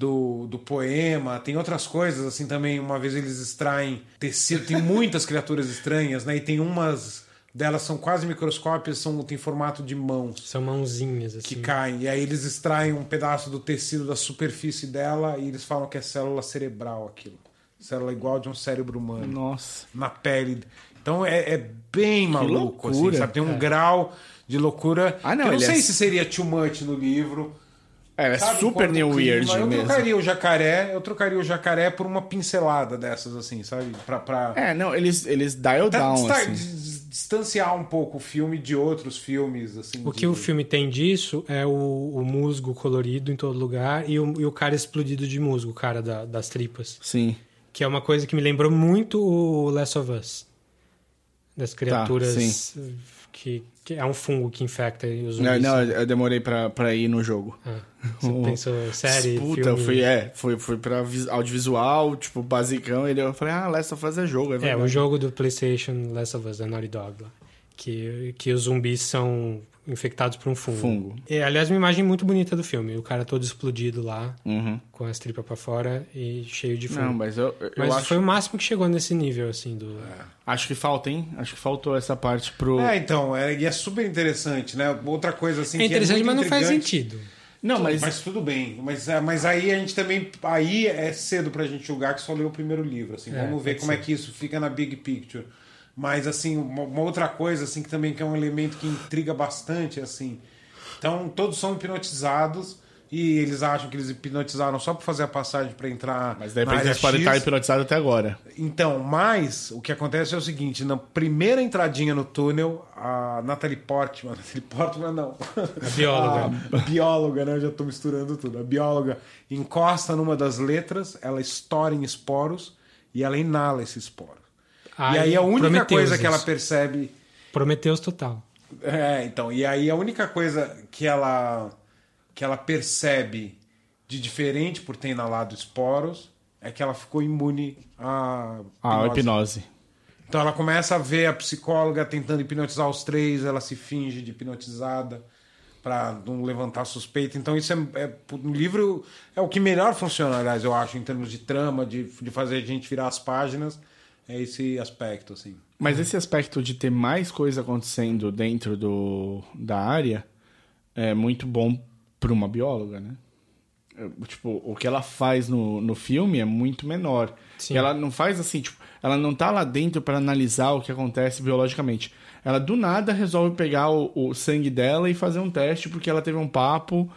do, do poema. Tem outras coisas, assim, também. Uma vez eles extraem tecido, tem muitas <laughs> criaturas estranhas, né? E tem umas delas são quase microscópicas, são, tem formato de mãos São mãozinhas, assim. que caem. E aí eles extraem um pedaço do tecido da superfície dela e eles falam que é célula cerebral aquilo. Célula igual de um cérebro humano Nossa. na pele. Então é, é bem maluco, assim, loucura. sabe? Tem um grau de loucura. Ah, não, que eu não ele sei é- se seria too much no livro. É, é sabe? super new weird Eu mesmo. trocaria o jacaré, eu trocaria o jacaré por uma pincelada dessas, assim, sabe? Pra, pra É, não, eles, eles dial pra down, distar- assim. dis- distanciar um pouco o filme de outros filmes, assim. O de- que o filme tem disso é o, o musgo colorido em todo lugar e o, e o cara explodido de musgo, o cara da- das tripas. Sim. Que é uma coisa que me lembrou muito o Last of Us. Das criaturas sim. que, que é um fungo que infecta os Não, zumbis. não, eu demorei pra, pra ir no jogo. Ah, <laughs> você pensou série, Puta, filme... fui, é, foi, foi pra vis- audiovisual, tipo, basicão. Ele, eu falei, ah, Last of Us é jogo, é É, verdade. o jogo do PlayStation Last of Us, da Naughty Dog lá. Que, que os zumbis são infectados por um fungo. Fungo. E, aliás, uma imagem muito bonita do filme. O cara todo explodido lá, Uhum. com as tripas pra fora e cheio de fungo. Não, mas eu, eu Mas acho, foi o máximo que chegou nesse nível, assim, do... acho que falta, hein? Acho que faltou essa parte pro... É, então, é, e é super interessante, né? Outra coisa assim É interessante, que é mas não faz sentido. não, mas... Mas tudo bem. Mas, é, mas aí a gente também. Aí é cedo pra gente julgar que só leu o primeiro livro. Assim, É, vamos ver como é que isso fica na big picture. Mas assim, uma, uma outra coisa assim que também que é um elemento que intriga bastante, assim. Então, todos são hipnotizados e eles acham que eles hipnotizaram só pra fazer a passagem pra entrar Mas área eles podem estar hipnotizados até agora. Então, mas o que acontece é o seguinte: na primeira entradinha no túnel, a Natalie Portman, <laughs> Natalie Portman não, A bióloga. a bióloga, né? Eu já tô misturando tudo. A bióloga encosta numa das letras, ela estoura em esporos e ela inala esse esporo. E aí a única Prometheus coisa que ela percebe Prometeus total. é, então, e aí a única coisa que ela que ela percebe de diferente por ter inalado esporos é que ela ficou imune à Ah, a hipnose. hipnose. Então ela começa a ver a psicóloga tentando hipnotizar os três, ela se finge de hipnotizada para não levantar suspeita. Então isso é, é no livro é o que melhor funciona, aliás, eu acho, em termos de trama, de, de fazer a gente virar as páginas, é esse aspecto assim. Mas esse aspecto de ter mais coisa acontecendo dentro do, da área é muito bom para uma bióloga, né? É, Tipo, o que ela faz no, no filme é muito menor. Sim. E ela não faz assim, tipo, ela não tá lá dentro para analisar o que acontece biologicamente. Ela do nada resolve pegar o, o sangue dela e fazer um teste porque ela teve um papo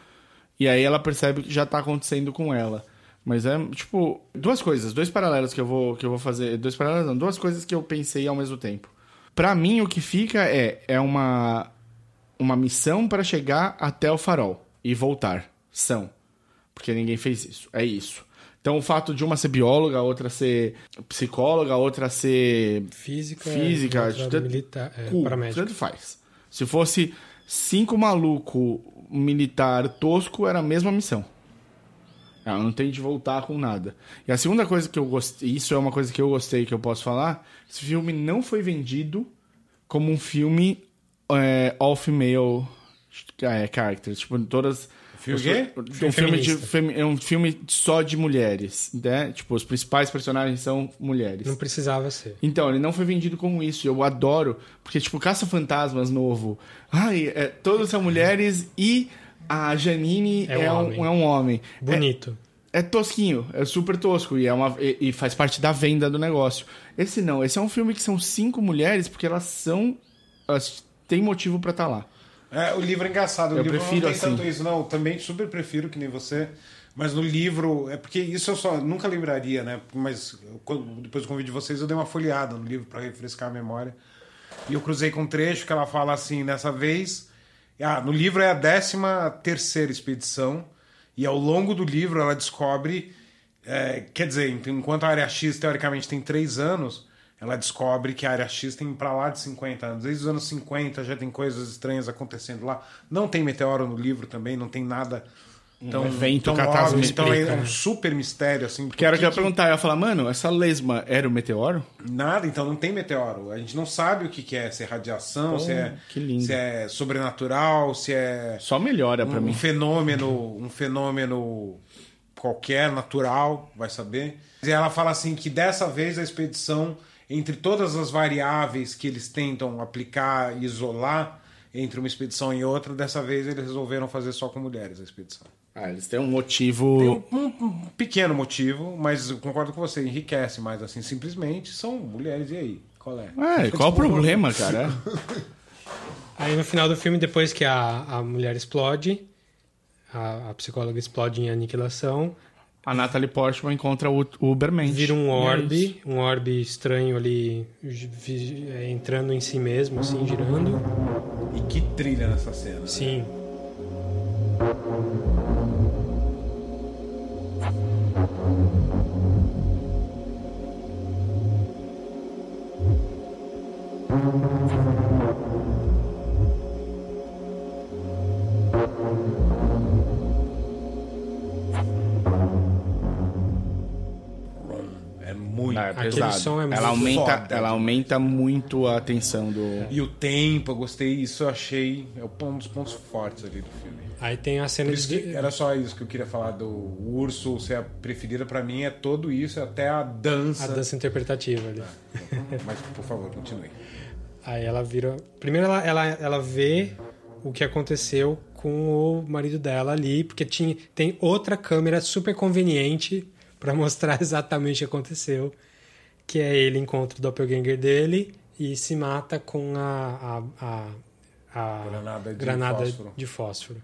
e aí ela percebe o que já tá acontecendo com ela. Mas é, tipo, duas coisas, dois paralelos que eu vou, que eu vou fazer. Dois paralelos, não, duas coisas que eu pensei ao mesmo tempo. Pra mim, o que fica é, é uma, uma missão para chegar até o farol e voltar. São. Porque ninguém fez isso. É isso. Então, o fato de uma ser bióloga, outra ser psicóloga, outra ser Física, física, outra tanto- militar, é, cu, tanto faz. Se fosse cinco maluco militar tosco, era a mesma missão. Ela não tem de voltar com nada. E a segunda coisa que eu gostei, isso é uma coisa que eu gostei que eu posso falar, esse filme não foi vendido como um filme é, all female é, characters, tipo todas Filme os- quê? um Filme de é um filme só de mulheres, né? Tipo os principais personagens são mulheres. Não precisava ser. Então, ele não foi vendido como isso. Eu adoro, porque, tipo, Caça-Fantasmas novo. Ai, é, todos são mulheres e a Janine É um é, um, homem. é um homem. Bonito. É, é tosquinho, é super tosco e, é uma, e, e faz parte da venda do negócio. Esse não, esse é um filme que são cinco mulheres porque elas são. Elas têm motivo pra estar lá. É, o livro é engraçado. O Eu livro prefiro não tem assim. tanto isso, não. Eu também super prefiro que nem você. Mas no livro, é porque isso eu só nunca lembraria, né? Mas quando- depois do convite de vocês, eu dei uma folheada no livro para refrescar a memória. E eu cruzei com um trecho que ela fala assim: nessa vez. Ah, no livro é a 13 terceira expedição. E ao longo do livro ela descobre. é, quer dizer, enquanto a área X teoricamente tem três anos, ela descobre que a área X tem pra lá de 50 anos. Desde os anos 50 já tem coisas estranhas acontecendo lá. Não tem meteoro no livro também, não tem nada tão, evento tão catástrofe óbvio. Então é um super mistério, assim. Que era o que eu ia perguntar. Eu ia falar, mano, essa lesma era o meteoro? Nada, então não tem meteoro. A gente não sabe o que, que é, se é radiação, se, é, se é sobrenatural, se é Só melhora um, mim. fenômeno, um fenômeno qualquer, natural, vai saber. E ela fala assim que dessa vez a expedição, entre todas as variáveis que eles tentam aplicar e isolar entre uma expedição e outra, dessa vez eles resolveram fazer só com mulheres a expedição. Ah, eles têm um motivo. Tem um, um- um pequeno motivo, mas eu concordo com você, enriquece mais assim, simplesmente são mulheres, e aí? Qual é? É, qual o problema, cara? Aí no final do filme, depois que a, a mulher explode, a, a psicóloga explode em aniquilação, A Natalie Portman encontra o o Ubermensch. vira um é orbe, isso. um orbe estranho ali, é, entrando em si mesmo, assim, girando. E que trilha nessa cena. né? Sim. É Aquele pesado. som é muito ela aumenta, foda. ela aumenta muito a tensão do. E o tempo, eu gostei, isso eu achei é um dos pontos fortes ali do filme. Aí tem a cena de... era só isso que eu queria falar do urso ser a preferida pra mim é todo isso, até a dança. a dança interpretativa ali. <laughs> Mas por favor, continue. Aí ela vira. Primeiro ela, ela, ela vê o que aconteceu com o marido dela ali, porque tinha, tem outra câmera super conveniente para mostrar <laughs> exatamente o que aconteceu. Que é ele encontra o doppelganger dele e se mata com a, a, a, a Granada de granada fósforo. de fósforo.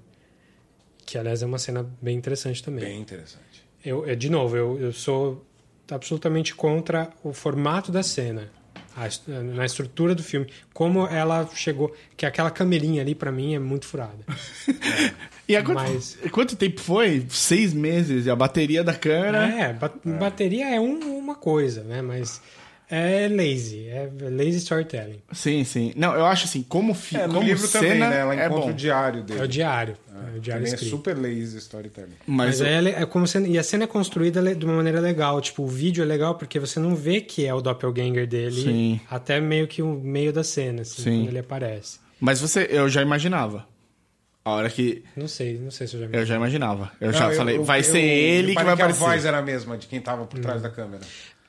Que aliás é uma cena bem interessante também. Bem interessante. Eu, eu- de novo, eu, eu sou absolutamente contra o formato da cena, a est- na estrutura do filme, como ela chegou, que aquela camerinha ali pra mim é muito furada. <laughs> E há quanto, Mas- quanto tempo foi? Seis meses. E a bateria da câmera. É, ba- bateria é um- uma coisa, né? Mas é lazy, é lazy storytelling. Sim, sim. Não, eu acho assim, como, fi, É, como livro cena, também, né? Ela é encontra bom. o diário dele. É o diário, é o diário é super lazy storytelling. Mas, Mas, é, le- é como sendo, e a cena é construída de uma maneira legal. Tipo, o vídeo é legal porque você não vê que é o doppelganger dele Sim. até meio que o meio da cena, assim, Sim. quando ele aparece. mas você, eu já imaginava. A hora que. Não sei, não sei se eu já vi. Eu já imaginava. Eu Não, já eu- falei, eu- vai eu ser ele que vai a aparecer. voz era a mesma de quem tava por Hum. trás da câmera.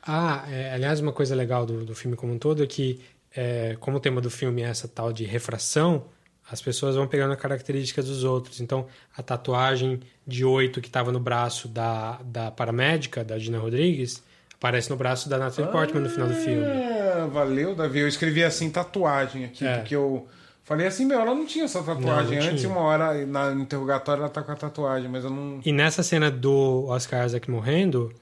Ah, é, aliás, uma coisa legal do, do filme como um todo é que, é, como o tema do filme é essa tal de refração, as pessoas vão pegando a característica dos outros. Então, a tatuagem de oito que estava no braço da, da paramédica, da Gina Rodrigues, aparece no braço da Natalie Portman no final do filme. É, valeu, Davi. Eu escrevi assim, tatuagem aqui, É. porque eu falei assim, meu, ela não tinha essa tatuagem. Não, não Antes, tinha. uma hora, na, no interrogatório, ela tá com a tatuagem, mas eu não... E nessa cena do Oscar Isaac morrendo,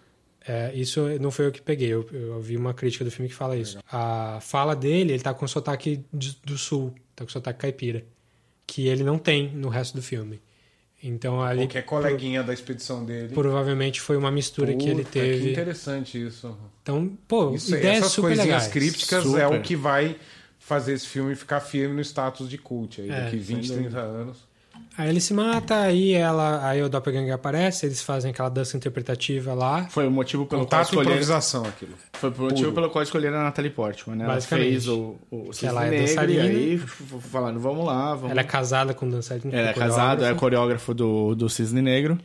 é, isso não foi eu que peguei. Eu, eu vi uma crítica do filme que fala isso. A fala dele, ele tá com sotaque do sul, tá com sotaque caipira, que ele não tem no resto do filme. Então ali Qualquer coleguinha da expedição dele. provavelmente foi uma mistura que ele Puta, teve. Que interessante isso. Então, pô, isso ideias essas super coisinhas legais. crípticas Super. é o que vai fazer esse filme ficar firme no status de cult aí, É, daqui sem 20, 30 anos. Aí ele se mata, aí ela, aí o Doppelganger aparece, eles fazem aquela dança interpretativa lá. Foi o motivo pelo qual Contato e escolheram. improvisação aquilo. Foi o motivo pelo qual escolheram a Natalie Portman, né? Ela Basicamente. fez o, o Cisne ela é Negro, dançarina. E aí falaram, vamos lá, vamos. Ela é casada com o dançarino. Ela é casada, é coreógrafo. coreógrafo do, do Cisne Negro.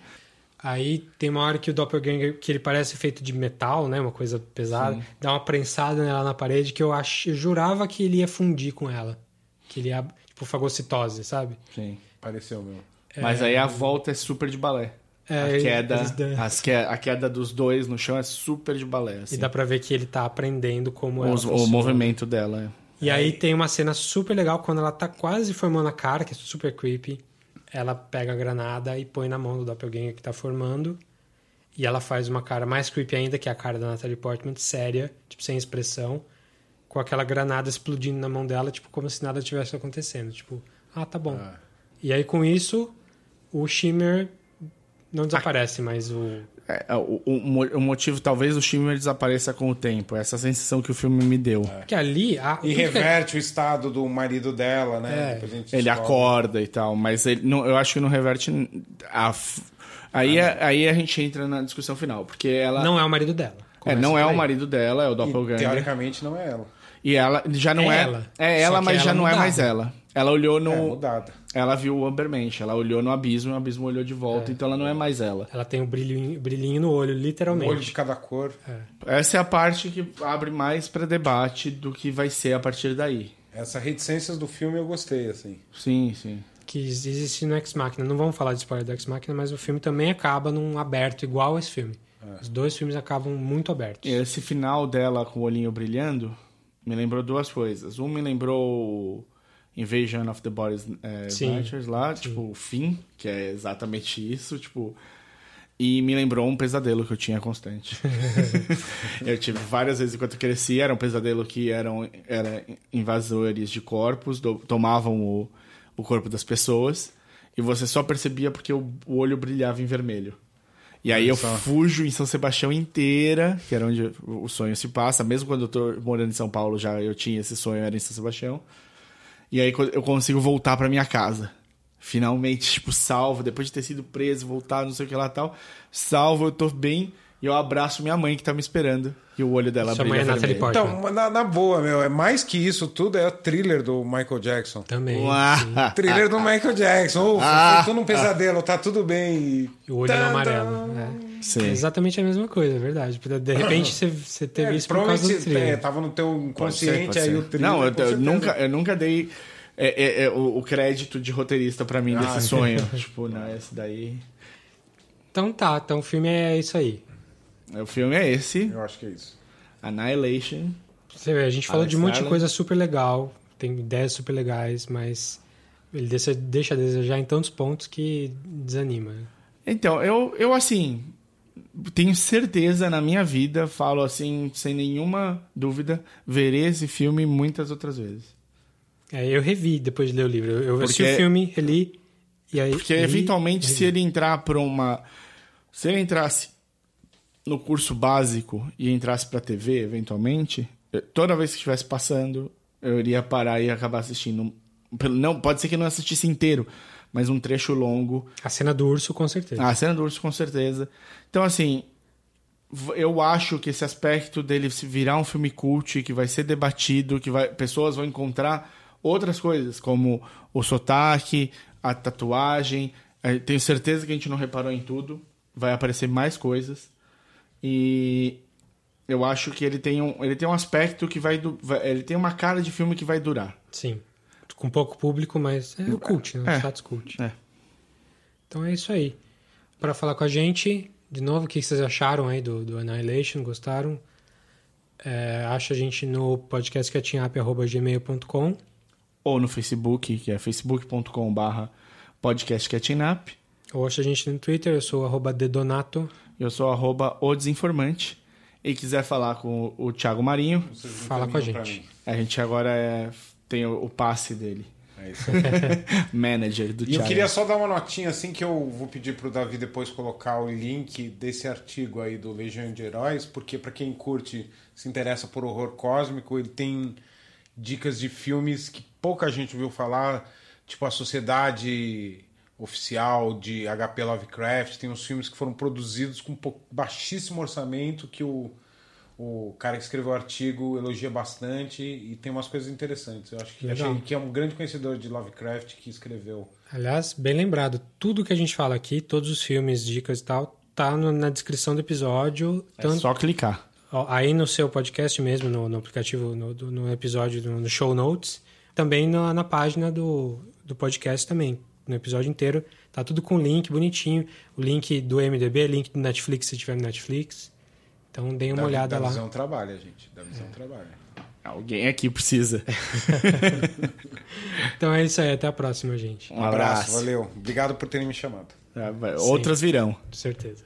Aí tem uma hora que o Doppelganger, que ele parece feito de metal, né? Uma coisa pesada, dá uma prensada nela na parede que eu, ach... eu jurava que ele ia fundir com ela. Que ele ia, tipo, fagocitose, sabe? Sim. Pareceu mesmo. Mas aí a volta é super de balé. É, a, queda, as que- a queda dos dois no chão é super de balé. Assim. E dá pra ver que ele tá aprendendo como ela Os- o movimento dela. é. E aí tem uma cena super legal quando ela tá quase formando a cara, que é super creepy. Ela pega a granada e põe na mão do doppelganger que tá formando. E ela faz uma cara mais creepy ainda, que é a cara da Natalie Portman, séria, tipo, sem expressão. Com aquela granada explodindo na mão dela, tipo, como se nada tivesse acontecendo. Tipo, ah, tá bom. E aí com isso, o Shimmer não desaparece, mas o. É, o, o, mo- o motivo talvez do Shimmer desapareça com o tempo. Essa sensação que o filme me deu. Que ali. A, E reverte o estado do marido dela, né? É. A Ele descobre. acorda e tal, mas ele não, eu acho que não reverte a aí, Ah, é- aí a gente entra na discussão final, porque ela Não é o marido dela. é, não é o marido dela, é o E, doppelganger. teoricamente não é ela. E ela já não É é. ela. É ela, mas ela já não é mais ela. Ela olhou É, no. mudada. Ela viu o Ambermensch, ela olhou no abismo e o abismo olhou de volta, então ela não é mais ela. Ela tem o brilhinho, brilhinho no olho, Um literalmente. olho de cada cor. Essa é a parte que abre mais pra debate do que vai ser a partir daí. Essas reticências do filme eu gostei, assim. Sim, sim. Que existe no Ex Machina. Não vamos falar de spoiler do Ex Machina, mas o filme também acaba num aberto igual esse filme. Os dois filmes acabam muito abertos. E esse final dela com o olhinho brilhando me lembrou duas coisas. Um me lembrou Invasion of the Bodies é, Sim. Lá, tipo, o fim, que é exatamente isso, tipo... E me lembrou um pesadelo que eu tinha constante. <laughs> eu tive várias vezes enquanto cresci, era um pesadelo que eram era invasores de corpos, do- tomavam o, o corpo das pessoas, e você só percebia porque o, o olho brilhava em vermelho. E aí eu fujo em São Sebastião inteira, que era onde o sonho se passa. Mesmo quando eu tô morando em São Paulo, já eu tinha esse sonho, era em São Sebastião. E aí eu consigo voltar pra minha casa. Finalmente, tipo, salvo, depois de ter sido preso, voltar, não sei o que lá e tal. Salvo, eu tô bem. E eu abraço minha mãe que tá me esperando. E o olho dela Sua brilha mãe é. Então, na, na boa, meu, é mais que isso tudo, é o thriller do Michael Jackson. Também. <laughs> Thriller do Michael Jackson. Ô, Ah. tô num pesadelo, tá tudo bem. E... O olho no Tan, amarelo. tan. É. Sim. É exatamente a mesma coisa, é verdade. De repente você, você teve É, isso por causa do thriller. é, tava no teu inconsciente aí o thriller. Não, eu, eu nunca, eu nunca dei é, é, é, o, o crédito de roteirista pra mim desse Ah. sonho. <laughs> tipo, não, esse daí. Então tá, então o filme é isso aí. O filme é esse, Eu acho que é isso. Annihilation. Você vê, a gente falou Alex de um monte de coisa super legal, tem ideias super legais, mas ele deixa, deixa a desejar em tantos pontos que desanima. Então, eu, eu assim, tenho certeza na minha vida, falo assim, sem nenhuma dúvida, verei esse filme muitas outras vezes. É, eu revi depois de ler o livro. Eu, eu assisti Porque- o filme, reli, e aí... Porque li, eventualmente, revi. se ele entrar pra uma. Se ele entrasse no curso básico e entrasse pra TV, eventualmente, toda vez que estivesse passando, eu iria parar e acabar assistindo. Não, pode ser que eu não assistisse inteiro, mas um trecho longo. A cena do urso, com certeza. A cena do urso, com certeza. Então, assim, eu acho que esse aspecto dele se virar um filme cult, que vai ser debatido, que vai, pessoas vão encontrar outras coisas, como o sotaque, a tatuagem. Eh, Tenho certeza que a gente não reparou em tudo. Vai aparecer mais coisas. E eu acho que ele tem um, ele tem um aspecto que vai, vai- Ele tem uma cara de filme que vai durar. Sim. Com pouco público, mas é o cult, né? O É. status cult. É. Então é isso aí. Para falar com a gente, de novo, o que vocês acharam aí do, do Annihilation? Gostaram? É, acha a gente no podcastcatchingup.gmail.com Ou no Facebook, que é facebook.com/barra podcastcatchingup. ou acha a gente no Twitter, eu sou arroba dedonato. Eu sou arroba o desinformante. E quiser falar com o Thiago Marinho, Fala com a gente. a gente agora é- tem o, o passe dele. É isso aí. <laughs> Manager do E eu queria só dar uma notinha assim que eu vou pedir pro Davi depois colocar o link desse artigo aí do Legião de Heróis, porque para quem curte, se interessa por horror cósmico, ele tem dicas de filmes que pouca gente ouviu falar, tipo a Sociedade Oficial de HP Lovecraft, tem uns filmes que foram produzidos com baixíssimo orçamento que o o cara que escreveu o artigo elogia bastante e tem umas coisas interessantes. Eu acho que, achei que é um grande conhecedor de Lovecraft que escreveu Aliás, bem lembrado, tudo que a gente fala aqui, todos os filmes, dicas e tal, tá no- na descrição do episódio. É tanto- só clicar. Aí no seu podcast mesmo, no, no aplicativo, no, do- no episódio, no, no show notes, também na, na página do, do podcast também, no episódio inteiro, tá tudo com link bonitinho, o link do MDB, link do Netflix se tiver no Netflix, então deem uma Da- olhada da lá. visão trabalha, gente. Da visão trabalha. Alguém aqui precisa. <laughs> Então é isso aí, até a próxima, gente, Um Um abraço, abraço. valeu. Obrigado por terem me chamado. Ah, Outras virão. com certeza.